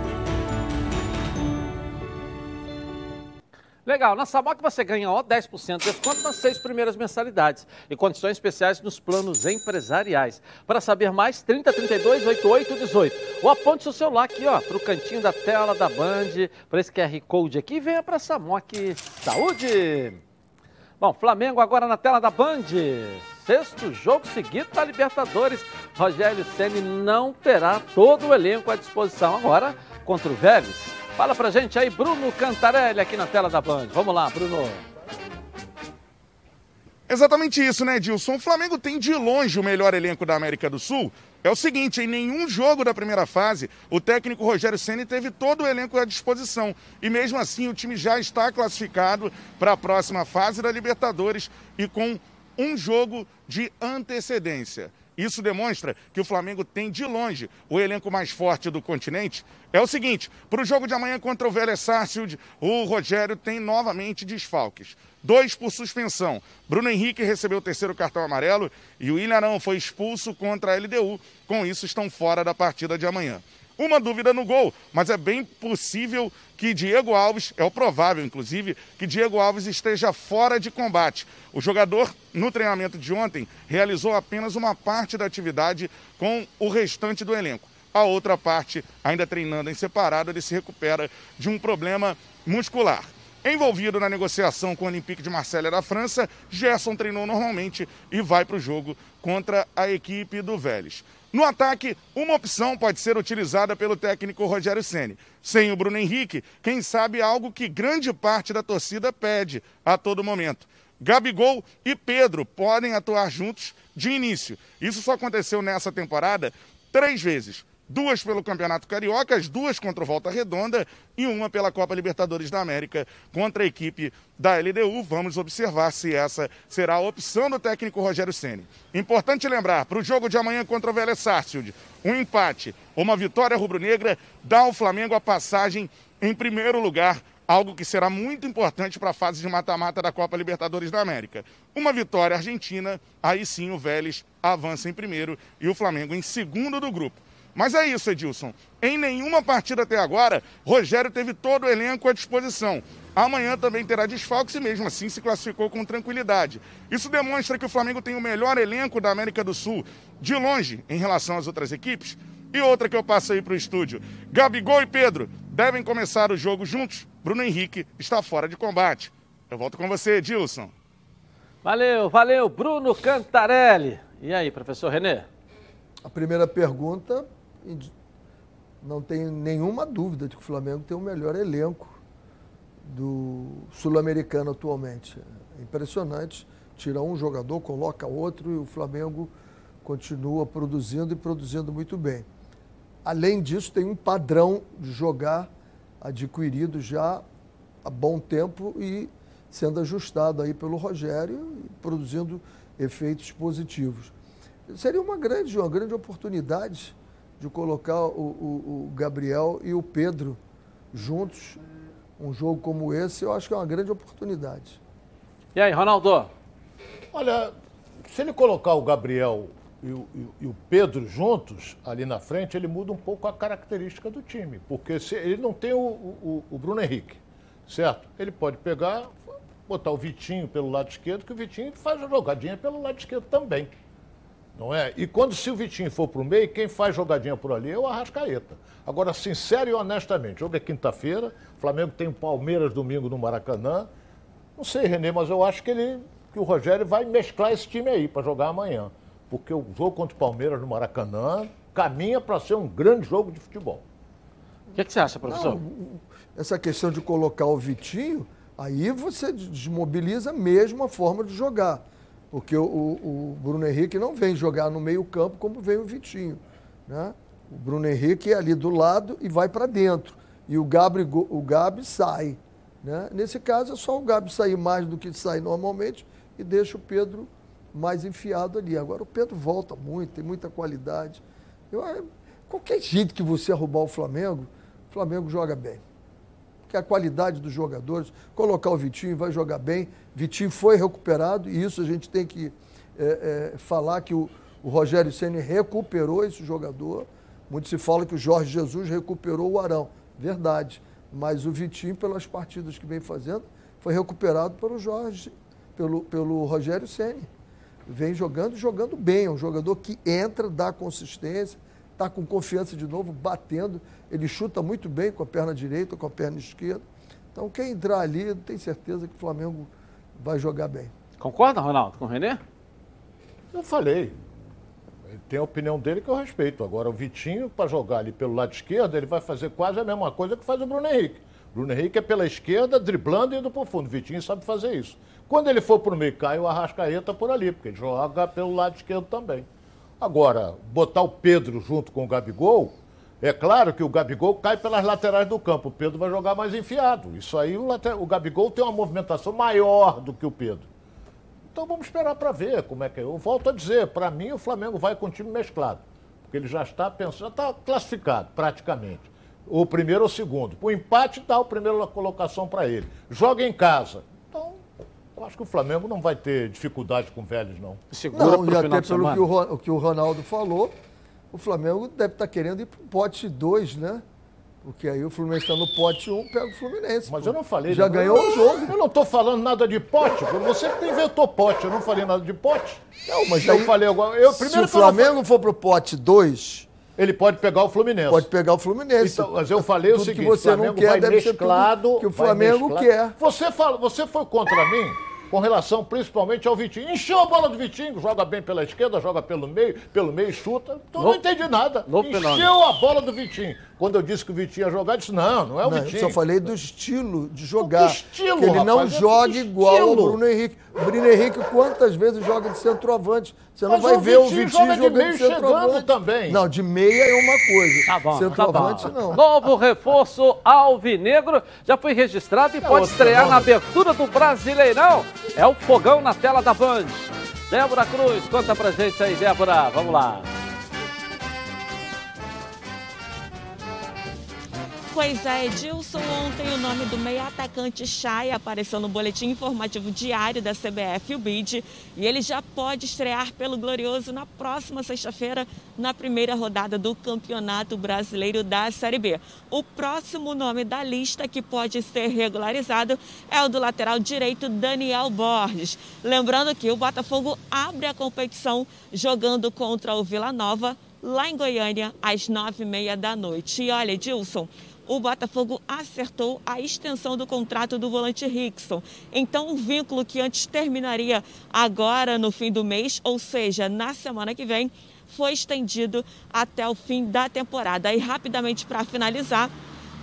Legal, na Samok você ganha ó, 10% de desconto nas seis primeiras mensalidades e condições especiais nos planos empresariais. Para saber mais, 30 32 88 18. Ou aponte seu celular aqui para o cantinho da tela da Band, para esse QR Code aqui e venha para a Samok Saúde. Bom, Flamengo agora na tela da Band. Sexto jogo seguido da Libertadores. Rogério Ceni não terá todo o elenco à disposição agora contra o Vélez. Fala pra gente aí, Bruno Cantarelli, aqui na tela da Band. Vamos lá, Bruno. Exatamente isso, né, Dilson? O Flamengo tem de longe o melhor elenco da América do Sul. É o seguinte, em nenhum jogo da primeira fase, o técnico Rogério Ceni teve todo o elenco à disposição. E mesmo assim, o time já está classificado para a próxima fase da Libertadores e com um jogo de antecedência. Isso demonstra que o Flamengo tem de longe o elenco mais forte do continente. É o seguinte, para o jogo de amanhã contra o Vélez Sarsfield, o Rogério tem novamente desfalques. Dois por suspensão. Bruno Henrique recebeu o terceiro cartão amarelo e o Ilharão foi expulso contra a LDU. Com isso, estão fora da partida de amanhã uma dúvida no gol, mas é bem possível que Diego Alves, é o provável inclusive, que Diego Alves esteja fora de combate. O jogador, no treinamento de ontem, realizou apenas uma parte da atividade com o restante do elenco. A outra parte, ainda treinando em separado, ele se recupera de um problema muscular. Envolvido na negociação com o Olympique de Marselha da França, Gerson treinou normalmente e vai para o jogo contra a equipe do Vélez. No ataque, uma opção pode ser utilizada pelo técnico Rogério Ceni. Sem o Bruno Henrique, quem sabe algo que grande parte da torcida pede a todo momento. Gabigol e Pedro podem atuar juntos de início. Isso só aconteceu nessa temporada três vezes duas pelo Campeonato Carioca, as duas contra o Volta Redonda e uma pela Copa Libertadores da América contra a equipe da LDU. Vamos observar se essa será a opção do técnico Rogério Ceni. Importante lembrar, para o jogo de amanhã contra o Vélez Sarsfield, um empate ou uma vitória rubro-negra dá ao Flamengo a passagem em primeiro lugar algo que será muito importante para a fase de mata-mata da Copa Libertadores da América. Uma vitória argentina, aí sim o Vélez avança em primeiro e o Flamengo em segundo do grupo. Mas é isso, Edilson. Em nenhuma partida até agora, Rogério teve todo o elenco à disposição. Amanhã também terá desfalques e mesmo assim se classificou com tranquilidade. Isso demonstra que o Flamengo tem o melhor elenco da América do Sul, de longe, em relação às outras equipes. E outra que eu passo aí para o estúdio. Gabigol e Pedro devem começar o jogo juntos. Bruno Henrique está fora de combate. Eu volto com você, Edilson. Valeu, valeu, Bruno Cantarelli. E aí, professor Renê? A primeira pergunta não tenho nenhuma dúvida de que o Flamengo tem o melhor elenco do sul-americano atualmente. É impressionante. Tira um jogador, coloca outro e o Flamengo continua produzindo e produzindo muito bem. Além disso, tem um padrão de jogar adquirido já há bom tempo e sendo ajustado aí pelo Rogério e produzindo efeitos positivos. Seria uma grande, uma grande oportunidade de colocar o, o, o Gabriel e o Pedro juntos. Um jogo como esse, eu acho que é uma grande oportunidade. E aí, Ronaldo? Olha, se ele colocar o Gabriel e o, e o, Pedro juntos ali na frente, ele muda um pouco a característica do time. Porque se, ele não tem o, o, o, Bruno Henrique, certo? Ele pode pegar, botar o Vitinho pelo lado esquerdo, que o Vitinho faz a jogadinha pelo lado esquerdo também. Não é? E quando se o Vitinho for para o meio, quem faz jogadinha por ali é o Arrascaeta. Agora, sincero e honestamente, jogo é quinta-feira, Flamengo tem o Palmeiras domingo no Maracanã. Não sei, Renê, mas eu acho que, ele, que o Rogério vai mesclar esse time aí para jogar amanhã. Porque o jogo contra o Palmeiras no Maracanã caminha para ser um grande jogo de futebol. O que, que, você acha, professor? Não, essa questão de colocar o Vitinho, aí você desmobiliza mesmo a forma de jogar Porque o, o, Bruno Henrique não vem jogar no meio-campo como vem o Vitinho. Né? O Bruno Henrique é ali do lado e vai para dentro. E o Gabi, o Gabi sai. Né? Nesse caso, é só o Gabi sair mais do que sai normalmente e deixa o Pedro mais enfiado ali. Agora o Pedro volta muito, tem muita qualidade. Eu, é, qualquer jeito que você arrumar o Flamengo, o Flamengo joga bem. Porque a qualidade dos jogadores, colocar o Vitinho vai jogar bem. Vitinho foi recuperado e isso a gente tem que é, é, falar que o, o Rogério Ceni recuperou esse jogador. Muito se fala que o Jorge Jesus recuperou o Arão. Verdade. Mas o Vitinho, pelas partidas que vem fazendo, foi recuperado pelo Jorge, pelo, pelo Rogério Ceni vem jogando, jogando bem. É um jogador que entra, dá consistência, está com confiança de novo, batendo. Ele chuta muito bem com a perna direita, com a perna esquerda. Então, quem entrar ali, tem certeza que o Flamengo vai jogar bem. Concorda, Ronaldo, com o Renê? Eu falei. Ele tem a opinião dele que eu respeito. Agora, o Vitinho, para jogar ali pelo lado esquerdo, ele vai fazer quase a mesma coisa que faz o Bruno Henrique. Bruno Henrique é pela esquerda, driblando e indo para o fundo. O Vitinho sabe fazer isso. Quando ele for para o meio, cai o Arrascaeta por ali, porque ele joga pelo lado esquerdo também. Agora, botar o Pedro junto com o Gabigol, é claro que o Gabigol cai pelas laterais do campo. O Pedro vai jogar mais enfiado. Isso aí, o, o Gabigol tem uma movimentação maior do que o Pedro. Então vamos esperar para ver como é que é. Eu volto a dizer, para mim o Flamengo vai com o time mesclado. Porque ele já está pensando, já está classificado praticamente. O primeiro ou o segundo. O empate dá a primeira colocação para ele. Joga em casa. Eu acho que o Flamengo não vai ter dificuldade com velhos, não. Segura não, e até pelo que o, que o Ronaldo falou, o Flamengo deve estar tá querendo ir para o pote 2, né? Porque aí o Fluminense está no pote 1, um, pega o Fluminense. Mas pô. eu não falei. Já ganhou o jogo. Eu não estou falando nada de pote. Você que inventou pote. Eu não falei nada de pote. Não, mas eu aí, falei agora. Eu, primeiro se o Flamengo não... for para o pote 2, ele pode pegar o Fluminense. Pode pegar o Fluminense. Então, mas eu falei tudo o seguinte: que você não quer, deve mesclado, ser tudo que o Flamengo quer. Você, fala, você foi contra mim com relação principalmente ao Vitinho. Encheu a bola do Vitinho, joga bem pela esquerda, joga pelo meio, pelo meio chuta. Então no, não entendi nada. Encheu a bola do Vitinho. Quando eu disse que o Vitinho ia jogar, eu disse, não, não é o não, Vitinho. Eu só falei do estilo de jogar. Que estilo, que ele rapaz, não é joga igual ao Bruno Henrique. O Bruno Henrique, quantas vezes joga de centroavante? Você não Mas vai o ver Vitinho o Vitinho joga jogando de, meio de centroavante. também. Não, de meia é uma coisa. Tá bom, centroavante tá bom. não. Novo reforço alvinegro já foi registrado e é pode estrear na abertura do Brasileirão. É o fogão na tela da Band. Débora Cruz, conta pra gente aí, Débora. Vamos lá. Pois é, Edilson, ontem o nome do meio atacante Chay apareceu no boletim informativo diário da CBF, o BID, e ele já pode estrear pelo Glorioso na próxima sexta-feira, na primeira rodada do Campeonato Brasileiro da Série B. O próximo nome da lista que pode ser regularizado é o do lateral direito Daniel Borges. Lembrando que o Botafogo abre a competição jogando contra o Vila Nova lá em Goiânia, às nove e meia da noite. E olha, Edilson, o Botafogo acertou a extensão do contrato do volante Rickson. Então, o vínculo que antes terminaria agora no fim do mês, ou seja, na semana que vem, foi estendido até o fim da temporada. E rapidamente para finalizar,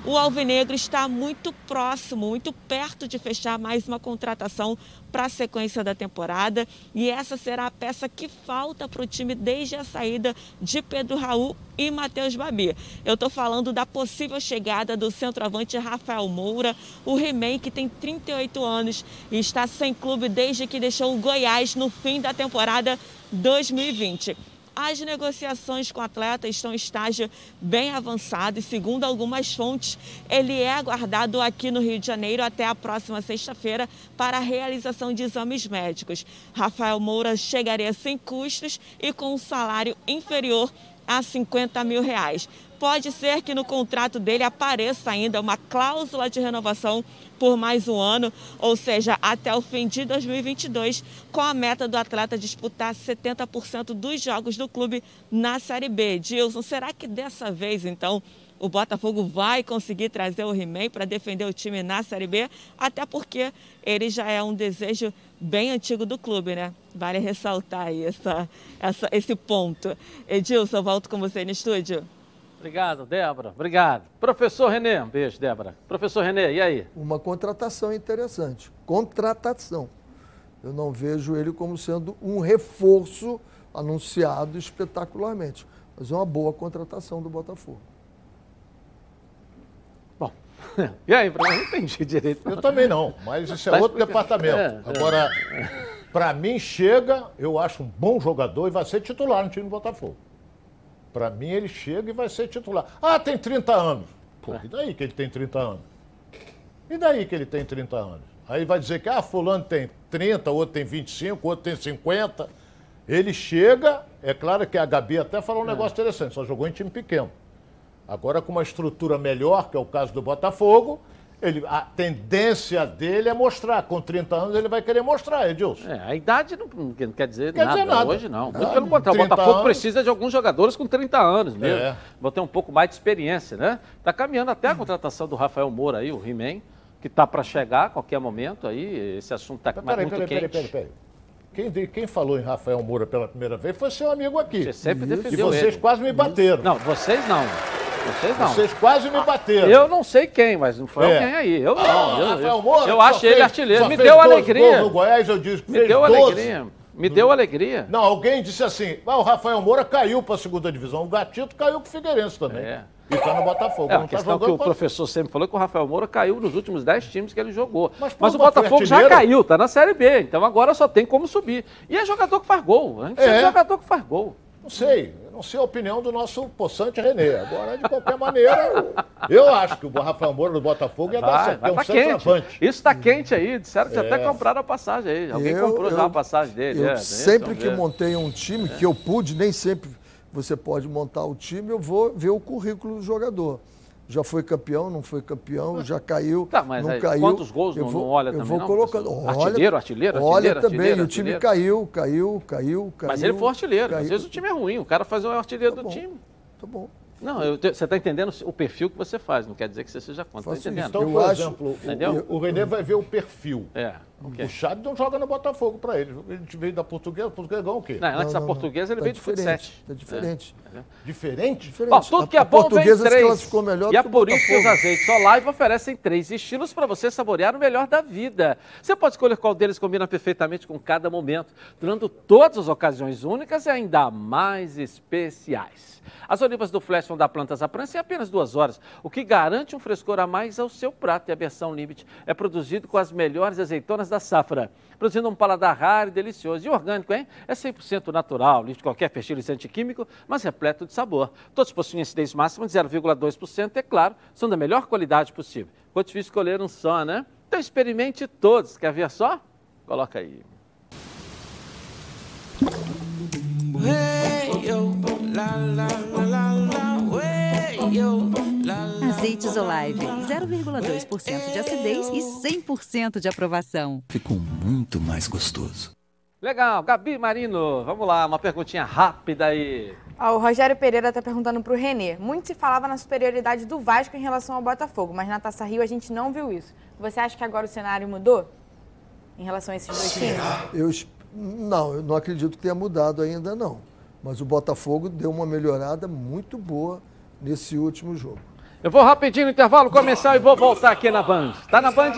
o Alvinegro está muito próximo, muito perto de fechar mais uma contratação para a sequência da temporada. E essa será a peça que falta para o time desde a saída de Pedro Raul e Matheus Babi. Eu estou falando da possível chegada do centroavante Rafael Moura, o He-Man, que tem 38 anos e está sem clube desde que deixou o Goiás no fim da temporada 2020. As negociações com o atleta estão em estágio bem avançado e, segundo algumas fontes, ele é aguardado aqui no Rio de Janeiro até a próxima sexta-feira para a realização de exames médicos. Rafael Moura chegaria sem custos e com um salário inferior a 50 mil reais. Pode ser que no contrato dele apareça ainda uma cláusula de renovação por mais um ano, ou seja, até o fim de 2022, com a meta do atleta disputar 70% dos jogos do clube na Série B. Dilson, será que dessa vez, então, o Botafogo vai conseguir trazer o He-Man para defender o time na Série B? Até porque ele já é um desejo bem antigo do clube, né? Vale ressaltar aí essa, essa, esse ponto. Edilson, volto com você no estúdio. Obrigado, Débora. Obrigado. Professor Renê, um beijo, Débora. Professor Renê, e aí? Uma contratação interessante. Contratação. Eu não vejo ele como sendo um reforço anunciado espetacularmente. Mas é uma boa contratação do Botafogo. Bom, e aí, Bruno? Não entendi direito. Eu também não, mas isso é outro departamento. É, é. Agora, para mim, chega, eu acho um bom jogador e vai ser titular no time do Botafogo. Para mim, ele chega e vai ser titular. Ah, tem 30 anos. Pô, e daí que ele tem 30 anos? E daí que ele tem 30 anos? Aí vai dizer que, ah, fulano tem 30, outro tem 25, outro tem 50. Ele chega, é claro que a Gabi até falou um negócio interessante, só jogou em time pequeno. Agora, com uma estrutura melhor, que é o caso do Botafogo, ele, a tendência dele é mostrar. Com 30 anos, ele vai querer mostrar, Edilson. É, a idade não, não quer dizer, Quer nada, dizer nada. hoje não. Muito Ah, pelo contrário, o 30 Botafogo anos. precisa de alguns jogadores com 30 anos mesmo. É. Vão ter um pouco mais de experiência, né? Tá caminhando até a contratação do Rafael Moura aí, o He-Man, que tá para chegar a qualquer momento aí. Esse assunto tá Peraí, muito peraí, quente. peraí, peraí, peraí. Quem, quem falou em Rafael Moura pela primeira vez foi seu amigo aqui. Você sempre e defendeu vocês ele. quase me bateram. Não, vocês não. Vocês não. Vocês quase me bateram. Eu não sei quem, mas não foi É. alguém aí. Eu não. Ah, eu, Rafael Moura, eu acho ele artilheiro. Me deu 12 alegria. No Goiás eu disse que Me deu 12. alegria. Me deu alegria. Não, alguém disse assim, ah, o Rafael Moura caiu para a segunda divisão. O Gatito caiu com o Figueirense também. É. E tá no Botafogo. É, a tá questão que jogando o professor sempre falou é que o Rafael Moura caiu nos últimos 10 times que ele jogou. Mas, pô, o mas foi Botafogo já caiu, tá na Série B. Então agora só tem como subir. E é jogador que faz gol. A gente É. é jogador que faz gol. Não sei, eu não sei a opinião do nosso possante René. Agora, de qualquer maneira, eu acho que o Rafael Moura do Botafogo ia dar Vai, certo. vai É um tá quente. Isso tá quente aí. Disseram que É. até compraram a passagem aí. Alguém Eu- comprou já eu- a passagem dele. Eu é, sempre vamos que ver. montei um time, que eu pude, nem sempre você pode montar o time, eu vou ver o currículo do jogador. Já foi campeão, não foi campeão, já caiu, Tá, mas não aí, caiu. quantos gols eu não- vou, não olha eu também, vou não, colocando. Olha, Artilheiro, artilheiro, Olha artilheiro, também, artilheiro, o time artilheiro. caiu, caiu, caiu, caiu. Mas ele foi artilheiro. Às caiu. vezes o time é ruim. O cara faz o artilheiro Tá do bom. time. Tá bom. Não, eu te- você está entendendo o perfil que você faz. Não quer dizer que você seja contra. Tá entendendo? Então, Eu por acho- exemplo, o- Entendeu? o, o René vai ver o perfil. É. ok. O Chad não joga no Botafogo para ele. Ele veio da Portuguesa. Portuguesa ganhou o quê? Não, antes Não, da portuguesa ele tá veio de futsal. diferente, Tá diferente. Diferente? diferente. Bom, tudo A- que é a bom vem três. classificou melhor e é do por isso que os azeites Olive oferecem três estilos para você saborear o melhor da vida. Você pode escolher qual deles combina perfeitamente com cada momento, tornando todas as ocasiões únicas e ainda mais especiais. As olivas do Flash vão dar plantas à prancha em apenas duas horas, o que garante um frescor a mais ao seu prato. E a versão Limit é produzido com as melhores azeitonas da safra, produzindo um paladar raro e delicioso. E orgânico, hein? É 100% natural, livre de qualquer fertilizante químico, mas repleto de sabor. Todos possuem acidez máxima de 0,2% e, é claro, são da melhor qualidade possível. Ficou difícil escolher um só, né? Então experimente todos. Quer ver só? Coloca aí. Azeites Olive, 0,2% de acidez e 100% de aprovação. Ficou muito mais gostoso. Legal, Gabi Marino, vamos lá, uma perguntinha rápida aí. Ó, o Rogério Pereira está perguntando para o Renê. Muito se falava na superioridade do Vasco em relação ao Botafogo, mas na Taça Rio a gente não viu isso. Você acha que agora o cenário mudou em relação a esses dois times? Eu, não, eu não acredito que tenha mudado ainda não. Mas o Botafogo deu uma melhorada muito boa nesse último jogo. Eu vou rapidinho no intervalo começar e vou voltar aqui na Band. Tá na Band?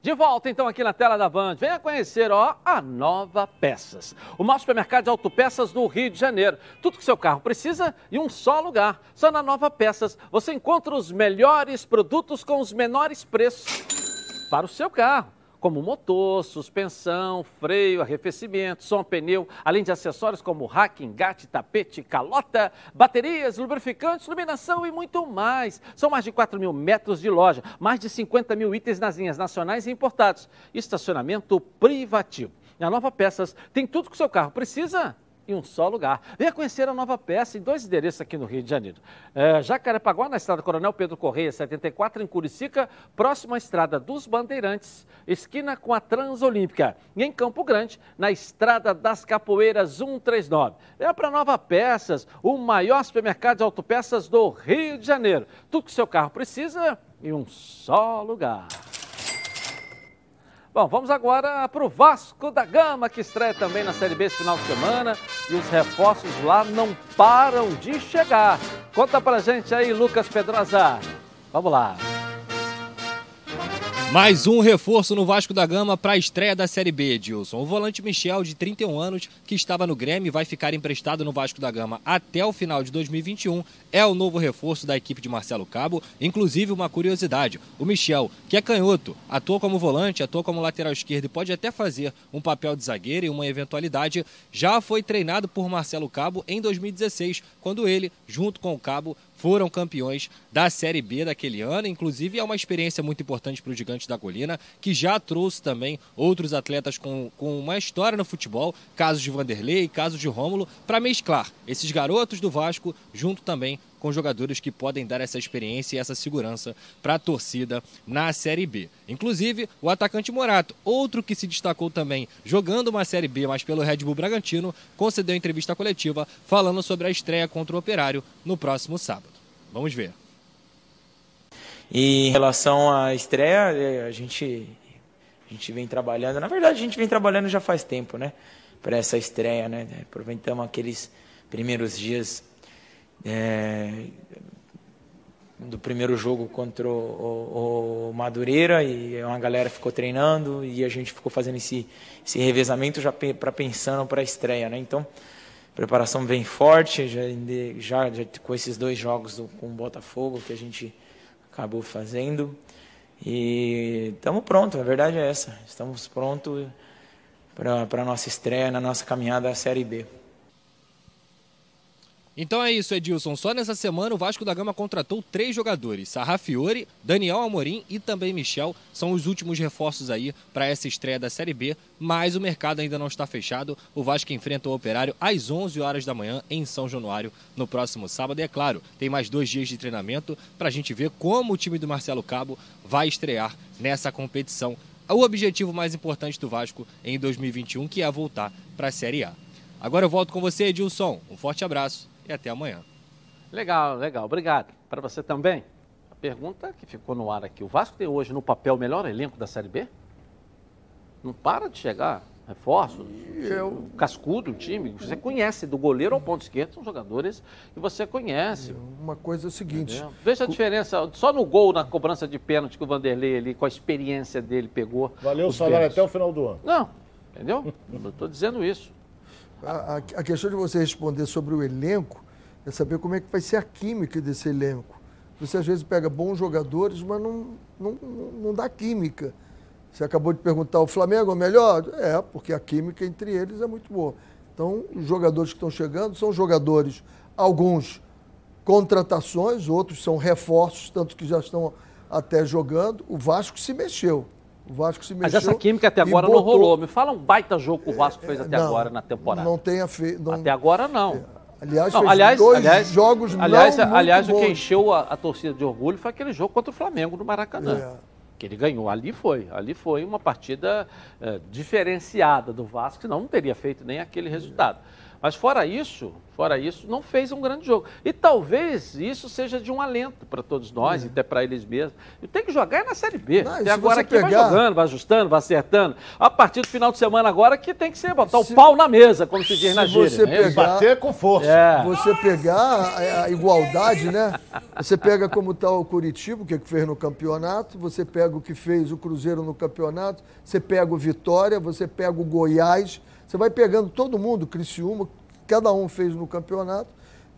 De volta então aqui na tela da Band. Venha conhecer, ó, a Nova Peças. O maior supermercado de autopeças do Rio de Janeiro. Tudo que seu carro precisa em um só lugar. Só na Nova Peças você encontra os melhores produtos com os menores preços para o seu carro. Como motor, suspensão, freio, arrefecimento, som, pneu, além de acessórios como rack, engate, tapete, calota, baterias, lubrificantes, iluminação e muito mais. São mais de 4 mil metros de loja, mais de 50 mil itens nas linhas nacionais e importados. Estacionamento privativo. E a Nova Peças tem tudo que o seu carro precisa em um só lugar. Venha conhecer a nova peça em dois endereços aqui no Rio de Janeiro. É, Jacarepaguá, na estrada Coronel Pedro Correia, 74, em Curicica, próximo à estrada dos Bandeirantes, esquina com a Transolímpica. E em Campo Grande, na estrada das Capoeiras 139. Venha para Nova Peças, o maior supermercado de autopeças do Rio de Janeiro. Tudo que seu carro precisa em um só lugar. Bom, vamos agora para o Vasco da Gama, que estreia também na Série B esse final de semana. E os reforços lá não param de chegar. Conta pra gente aí, Lucas Pedrosa. Vamos lá. Mais um reforço no Vasco da Gama para a estreia da Série B, Edilson. O volante Michel, de 31 anos, que estava no Grêmio e vai ficar emprestado no Vasco da Gama até o final de 2021, é o novo reforço da equipe de Marcelo Cabo. Inclusive, uma curiosidade: o Michel, que é canhoto, atua como volante, atua como lateral esquerdo e pode até fazer um papel de zagueiro em uma eventualidade, já foi treinado por Marcelo Cabo em 2016, quando ele, junto com o Cabo, foram campeões da Série B daquele ano. Inclusive, é uma experiência muito importante para o Gigante da Colina, que já trouxe também outros atletas com, com uma história no futebol, casos de Vanderlei, casos de Rômulo, para mesclar esses garotos do Vasco junto também com jogadores que podem dar essa experiência e essa segurança para a torcida na Série B. Inclusive, o atacante Morato, outro que se destacou também jogando uma Série B, mas pelo Red Bull Bragantino, concedeu entrevista coletiva falando sobre a estreia contra o Operário no próximo sábado. Vamos ver. E em relação à estreia, é, a gente, a gente vem trabalhando. Na verdade, a gente vem trabalhando já faz tempo, né? Para essa estreia, né? Aproveitamos aqueles primeiros dias é, do primeiro jogo contra o, o, o, Madureira e uma galera ficou treinando e a gente ficou fazendo esse, esse revezamento já para pensando para a estreia, né? Então, preparação bem forte, já, já, já com esses dois jogos do, com o Botafogo que a gente acabou fazendo. E estamos prontos, a verdade é essa. Estamos prontos para a nossa estreia na nossa caminhada à Série B. Então é isso, Edilson. Só nessa semana o Vasco da Gama contratou três jogadores: Sarrafiore, Daniel Amorim e também Michel. São os últimos reforços aí para essa estreia da Série B, mas o mercado ainda não está fechado. O Vasco enfrenta o Operário às 11 horas da manhã em São Januário no próximo sábado. E é claro, tem mais dois dias de treinamento para a gente ver como o time do Marcelo Cabo vai estrear nessa competição. O objetivo mais importante do Vasco em 2021, que é voltar para a Série A. Agora eu volto com você, Edilson. Um forte abraço e até amanhã. Legal, legal. Obrigado. Para você também. A pergunta que ficou no ar aqui: o Vasco tem hoje no papel o melhor elenco da Série B? Não para de chegar reforços, eu... cascudo o time, você conhece do goleiro ao ponto esquerdo, são jogadores que você conhece. Uma coisa é o seguinte... Entendeu? Veja a diferença, só no gol, na cobrança de pênalti que o Vanderlei ali, com a experiência dele, pegou. Valeu o salário pênaltis. até o final do ano. Não, entendeu? Eu estou dizendo isso. A, a, questão de você responder sobre o elenco é saber como é que vai ser a química desse elenco. Você às vezes pega bons jogadores, mas não, não, não dá química. Você acabou de perguntar, o Flamengo é melhor? É, porque a química entre eles é muito boa. Então, os jogadores que estão chegando são jogadores, alguns contratações, outros são reforços, tanto que já estão até jogando. O Vasco se mexeu. O Vasco se mexeu. Mas essa química até agora botou... não rolou. Me fala um baita jogo que o Vasco fez até não, agora na temporada. Não tenha feito. Não... Até agora não. É. Aliás, não, aliás, dois aliás, jogos aliás, não aliás, o que encheu a, a, torcida de orgulho foi aquele jogo contra o Flamengo no Maracanã. É. Que ele ganhou. Ali foi. Ali foi uma partida é, diferenciada do Vasco, senão não teria feito nem aquele resultado. Mas fora isso, fora isso, não fez um grande jogo. E talvez isso seja de um alento para todos nós, é. e até para eles mesmos. E tem que jogar na Série B. Não, e agora aqui pegar... vai jogando, vai ajustando, vai acertando. A partir do final de semana agora que tem que ser botar se... o pau na mesa, como se diz se na gíria. Você né? pegar... Bater com força. É. Você pegar a, a, igualdade, né? Você pega como está o Curitiba, o que fez no campeonato, você pega o que fez o Cruzeiro no campeonato, você pega o Vitória, você pega o Goiás, você vai pegando todo mundo, Criciúma, cada um fez no campeonato,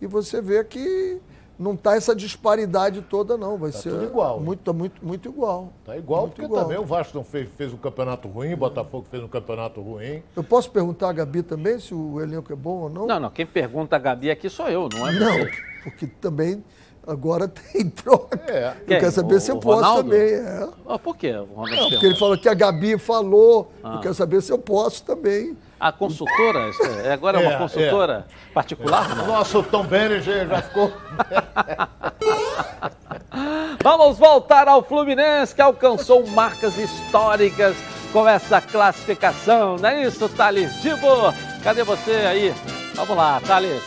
e você vê que não está essa disparidade toda, não. Vai tá ser tudo igual. Muito, tá muito, muito igual. Tá igual, muito porque igual. também o Vasco não fez, fez um campeonato ruim, o Botafogo fez um campeoto ruim. Eu posso perguntar a Gabi também se o elenco é bom ou não? Não, não. Quem pergunta a Gabi aqui sou eu, não é? Não, porque também agora tem troca. É. Eu quero saber o, se eu posso Ronaldo? também. É. Ah, por quê? Não, porque ele falou que a Gabi falou. Ah. Eu quero saber se eu posso também. A consultora, é, agora é uma é, consultora é. particular? O nosso Tom Berenger já ficou. Vamos voltar ao Fluminense, que alcançou marcas históricas com essa classificação. Não é isso, Thales Dibo? Cadê você aí? Vamos lá, Thales.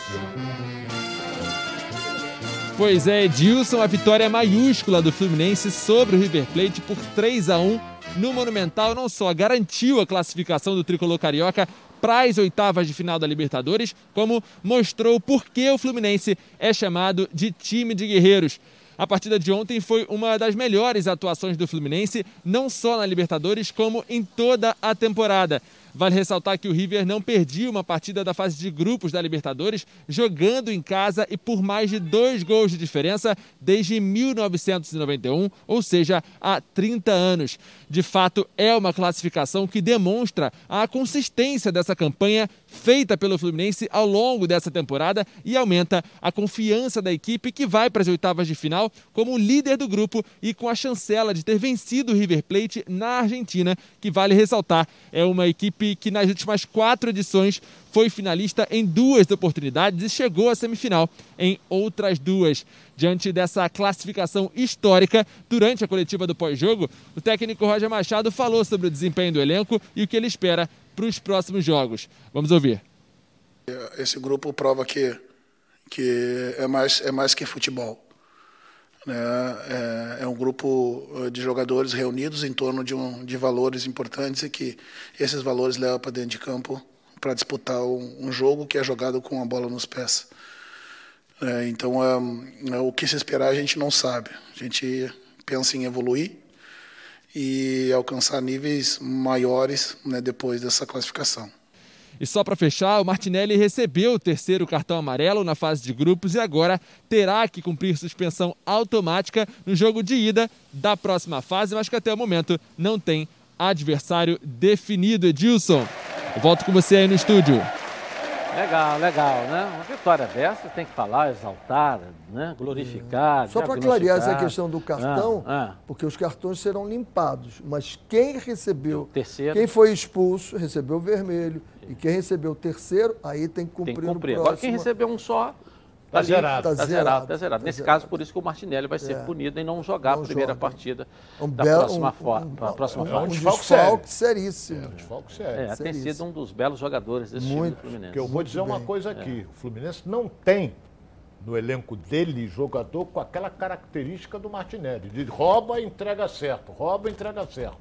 Pois é, Edilson, a vitória maiúscula do Fluminense sobre o River Plate por 3 a 1 no Monumental não só garantiu a classificação do tricolor carioca para as oitavas de final da Libertadores, como mostrou por que o Fluminense é chamado de time de guerreiros. A partida de ontem foi uma das melhores atuações do Fluminense, não só na Libertadores, como em toda a temporada. Vale ressaltar que o River não perdia uma partida da fase de grupos da Libertadores, jogando em casa e por mais de dois gols de diferença desde 1991, ou seja, há 30 anos. De fato, é uma classificação que demonstra a consistência dessa campanha feita pelo Fluminense ao longo dessa temporada e aumenta a confiança da equipe que vai para as oitavas de final como líder do grupo e com a chancela de ter vencido o River Plate na Argentina, que vale ressaltar, é uma equipe que nas últimas quatro edições foi finalista em duas oportunidades e chegou à semifinal em outras duas. Diante dessa classificação histórica, durante a coletiva do pós-jogo, o técnico Roger Machado falou sobre o desempenho do elenco e o que ele espera para os próximos jogos. Vamos ouvir. Esse grupo prova que, que é, mais, é mais que futebol. Né? É, é um grupo de jogadores reunidos em torno de, um, de valores importantes e que esses valores levam para dentro de campo para disputar um, um, jogo que é jogado com a bola nos pés. É, então, é, é, o que se esperar a gente não sabe. A gente pensa em evoluir e alcançar níveis maiores né, depois dessa classificação. E só para fechar, o Martinelli recebeu o terceiro cartão amarelo na fase de grupos e agora terá que cumprir suspensão automática no jogo de ida da próxima fase, mas que até o momento não tem adversário definido. Edilson, volto com você aí no estúdio. Legal, legal, né? Uma vitória dessa tem que falar, exaltar, né? glorificar. Só para clarear essa questão do cartão, ah, ah. porque os cartões serão limpados, mas quem recebeu, terceiro. quem foi expulso, recebeu o vermelho, e quem recebeu o terceiro, aí tem que cumprir, tem que cumprir. o Agora quem recebeu um só, Tá, zerado. Tá, tá zerado, tá zerado. Tá Nesse zerado. caso, por isso que o Martinelli vai ser é. punido em não jogar não a primeira joga. partida um da belo, próxima, um, um, um, próxima um, fase. Um desfalque seríssimo. É, um desfalque sério. É, tem sido um dos belos jogadores desse Muito. time do Fluminense. Porque eu vou dizer uma coisa aqui. É. O Fluminense não tem no elenco dele jogador com aquela característica do Martinelli. De rouba e entrega certo, rouba e entrega certo.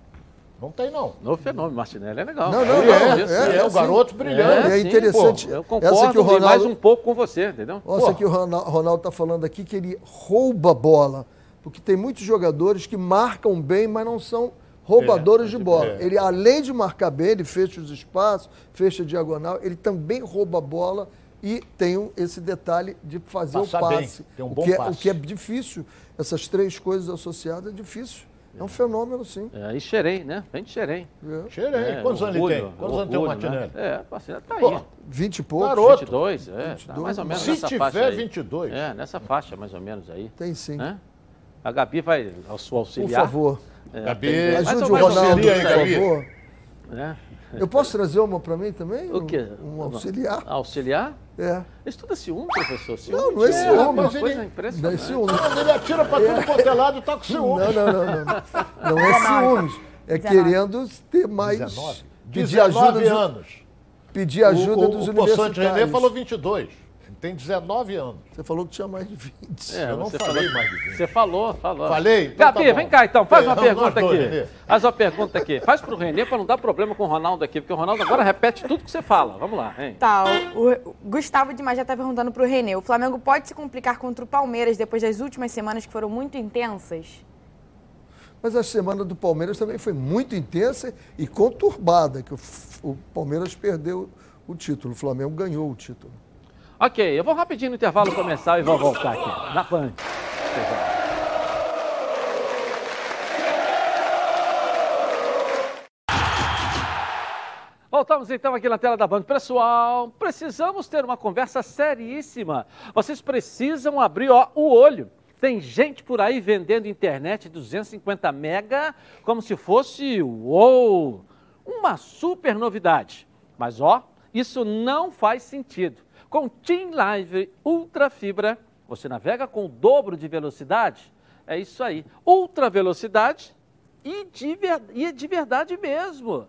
Não tem, não. No fenômeno, Martinelli é legal. Não, não, não. É, é, é, é o garoto brilhante. É, é interessante. Pô, eu concordo essa que o Ronaldo... mais um pouco com você, entendeu? Essa que o Ronaldo está falando aqui, que ele rouba a bola. Porque tem muitos jogadores que marcam bem, mas não são roubadores é, de bola. É. Ele, além de marcar bem, ele fecha os espaços, fecha a diagonal, ele também rouba a bola e tem esse detalhe de fazer Passar o passe. Tem um bom o, que é, passe. o que é difícil. Essas três coisas associadas é difícil. É um fenômeno, sim. É, e Xerém, né? Vem de Xerém. É. Xerém. É, Quantos anos ele tem? Quantos anos tem o Martinelli? Né? É, parceiro, tá aí. 20 e poucos. Garoto. 22, é. 22. Tá mais ou menos Se nessa tiver faixa aí. 22. É, nessa faixa mais ou menos aí. Tem sim. É? A Gabi vai ao seu auxiliar. Por favor. É, Gabi, ajude o Ronaldo, por favor. É. Eu posso trazer uma para mim também? O quê? Um, um auxiliar? Auxiliar? É. Estuda ciúme, professor. Ciúme não, não é ciúme. É uma coisa ele, impressionante. Não é ciúme. Não, ele atira para tudo quanto é lado e tá com ciúme. Não, não, não. Não, não é ciúmes. É querendo ter mais... 19. Pedir 19 ajuda anos. Pedir ajuda o, o, dos o universitários. O René falou 22. Tem 19 anos. Você falou que tinha mais de 20. É, eu não falei falou, mais de 20. Você falou, falou. Falei? Então Gabi, tá vem cá então, faz é, uma pergunta dois, aqui. Renê. Faz uma pergunta aqui. Faz pro Renê para não dar problema com o Ronaldo aqui, porque o Ronaldo agora repete tudo que você fala. Vamos lá, hein? Tá, o, o Gustavo de Magé tá perguntando pro Renê. O Flamengo pode se complicar contra o Palmeiras depois das últimas semanas que foram muito intensas? Mas a semana do Palmeiras também foi muito intensa e conturbada, que o, o Palmeiras perdeu o título, o Flamengo ganhou o título. Ok, eu vou rapidinho no intervalo começar e vou voltar aqui, na Band. Voltamos então aqui na tela da Band. Pessoal, precisamos ter uma conversa seríssima. Vocês precisam abrir ó, o olho. Tem gente por aí vendendo internet 250 mega como se fosse, uou, uma super novidade. Mas ó, isso não faz sentido. Com Team Live Ultra Fibra, você navega com o dobro de velocidade. É isso aí, ultra velocidade e de, e de verdade mesmo.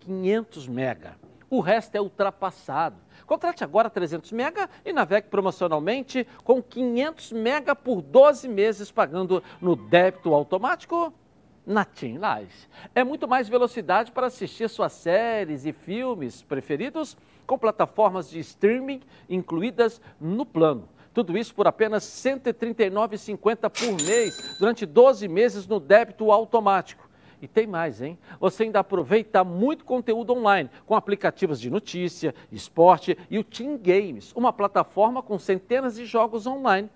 500 mega. O resto é ultrapassado. Contrate agora 300 mega e navegue promocionalmente com 500 mega por 12 meses pagando no débito automático na Team Live. É muito mais velocidade para assistir suas séries e filmes preferidos com plataformas de streaming incluídas no plano. Tudo isso por apenas R$ 139,50 por mês, durante 12 meses no débito automático. E tem mais, hein? Você ainda aproveita muito conteúdo online, com aplicativos de notícia, esporte e o Team Games, uma plataforma com centenas de jogos online.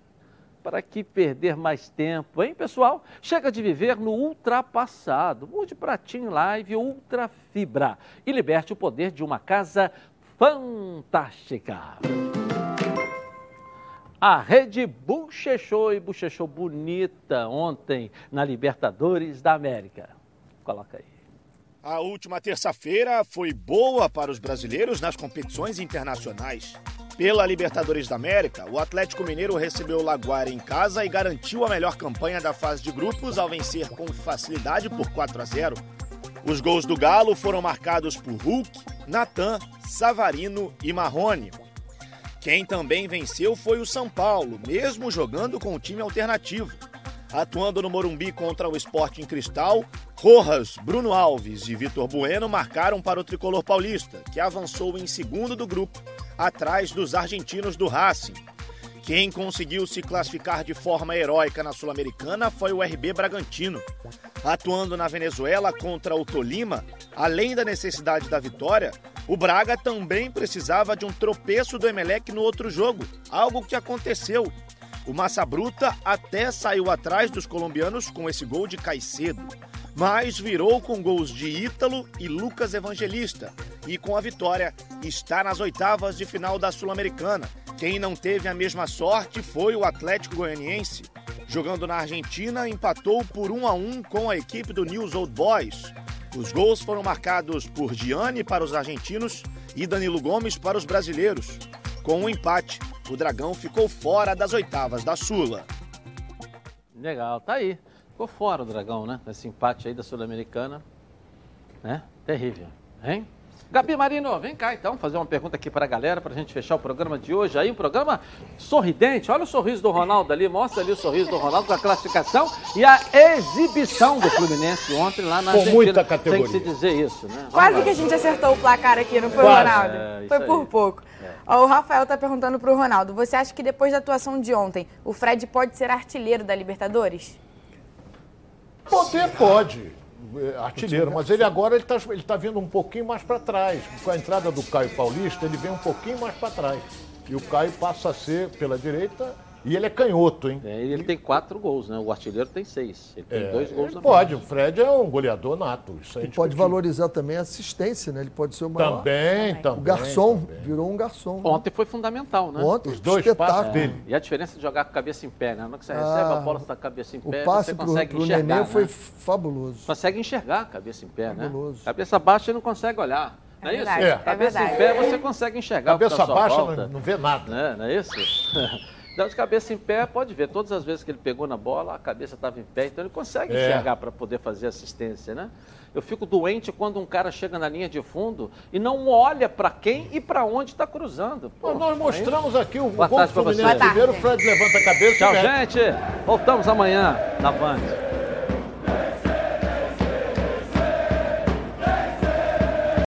Para que perder mais tempo, hein, pessoal? Chega de viver no ultrapassado. Mude para Team Live Ultra Fibra e liberte o poder de uma casa fantástica. A rede bochechou e bochechou bonita ontem na Libertadores da América. Coloca aí. A última terça-feira foi boa para os brasileiros nas competições internacionais. Pela Libertadores da América, o Atlético Mineiro recebeu o Laguaira em casa e garantiu a melhor campanha da fase de grupos ao vencer com facilidade por 4 a 0. Os gols do Galo foram marcados por Hulk, Natan, Savarino e Marrone. Quem também venceu foi o São Paulo, mesmo jogando com o time alternativo. Atuando no Morumbi contra o Sporting Cristal, Rojas, Bruno Alves e Vitor Bueno marcaram para o tricolor paulista, que avançou em segundo do grupo, atrás dos argentinos do Racing. Quem conseguiu se classificar de forma heróica na Sul-Americana foi o RB Bragantino. Atuando na Venezuela contra o Tolima, além da necessidade da vitória, o Braga também precisava de um tropeço do Emelec no outro jogo, algo que aconteceu. O Massa Bruta até saiu atrás dos colombianos com esse gol de Caicedo, mas virou com gols de Ítalo e Lucas Evangelista. E com a vitória, está nas oitavas de final da Sul-Americana. Quem não teve a mesma sorte foi o Atlético Goianiense. Jogando na Argentina, empatou por 1 a 1 com a equipe do News Old Boys. Os gols foram marcados por Gianni para os argentinos e Danilo Gomes para os brasileiros. Com o um empate, o Dragão ficou fora das oitavas da Sula. Legal, tá aí. Ficou fora o Dragão, né? Esse empate aí da Sul-Americana, né? Terrível, hein? Gabi Marino, vem cá então fazer uma pergunta aqui para a galera, para a gente fechar o programa de hoje. Aí um programa sorridente, olha o sorriso do Ronaldo ali, mostra ali o sorriso do Ronaldo com a classificação e a exibição do Fluminense ontem lá na Com Argentina. muita categoria. Tem que se dizer isso, né? Vamos Quase lá. que a gente acertou o placar aqui, não foi, Quase. Ronaldo? É, foi aí. por pouco. Ó, o Rafael tá perguntando pro Ronaldo, você acha que depois da atuação de ontem, o Fred pode ser artilheiro da Libertadores? Poder pode, é, artilheiro, mas ele agora ele está ele tá vindo um pouquinho mais para trás. Com a entrada do Caio Paulista, ele vem um pouquinho mais para trás. E o Caio passa a ser pela direita e ele é canhoto, hein? É, ele tem quatro gols, né? O artilheiro tem seis. Ele tem É, dois gols ele na pode, o Fred é um goleador nato. Isso é E pode valorizar também a assistência, né? Ele pode ser o maior. Também, também. O garçom, também. virou um garçom. Ontem foi fundamental, né? Ontem, Os dois espetáculo. passos dele. E a diferença de jogar com a cabeça em pé, né? Na hora que você Ah, recebe a bola, você tá com a cabeça em O pé, passe você pro, consegue pro enxergar, Nenê foi né? fabuloso. Consegue enxergar a cabeça em pé, Fabuloso. né? Cabeça baixa e não consegue olhar. Não é, verdade, isso? é Cabeça em verdade. pé você consegue enxergar o que Cabeça tá sua baixa volta. não, não vê nada. Né? Não é isso? Então, de cabeça em pé, pode ver, todas as vezes que ele pegou na bola, a cabeça estava em pé, então ele consegue É. enxergar para poder fazer assistência, né? Eu fico doente quando um cara chega na linha de fundo e não olha para quem e para onde está cruzando. Pô, Nós mostramos aqui o Boa gol do Fluminense primeiro, o Fred levanta a cabeça Tchau, e gente. Voltamos amanhã na Band.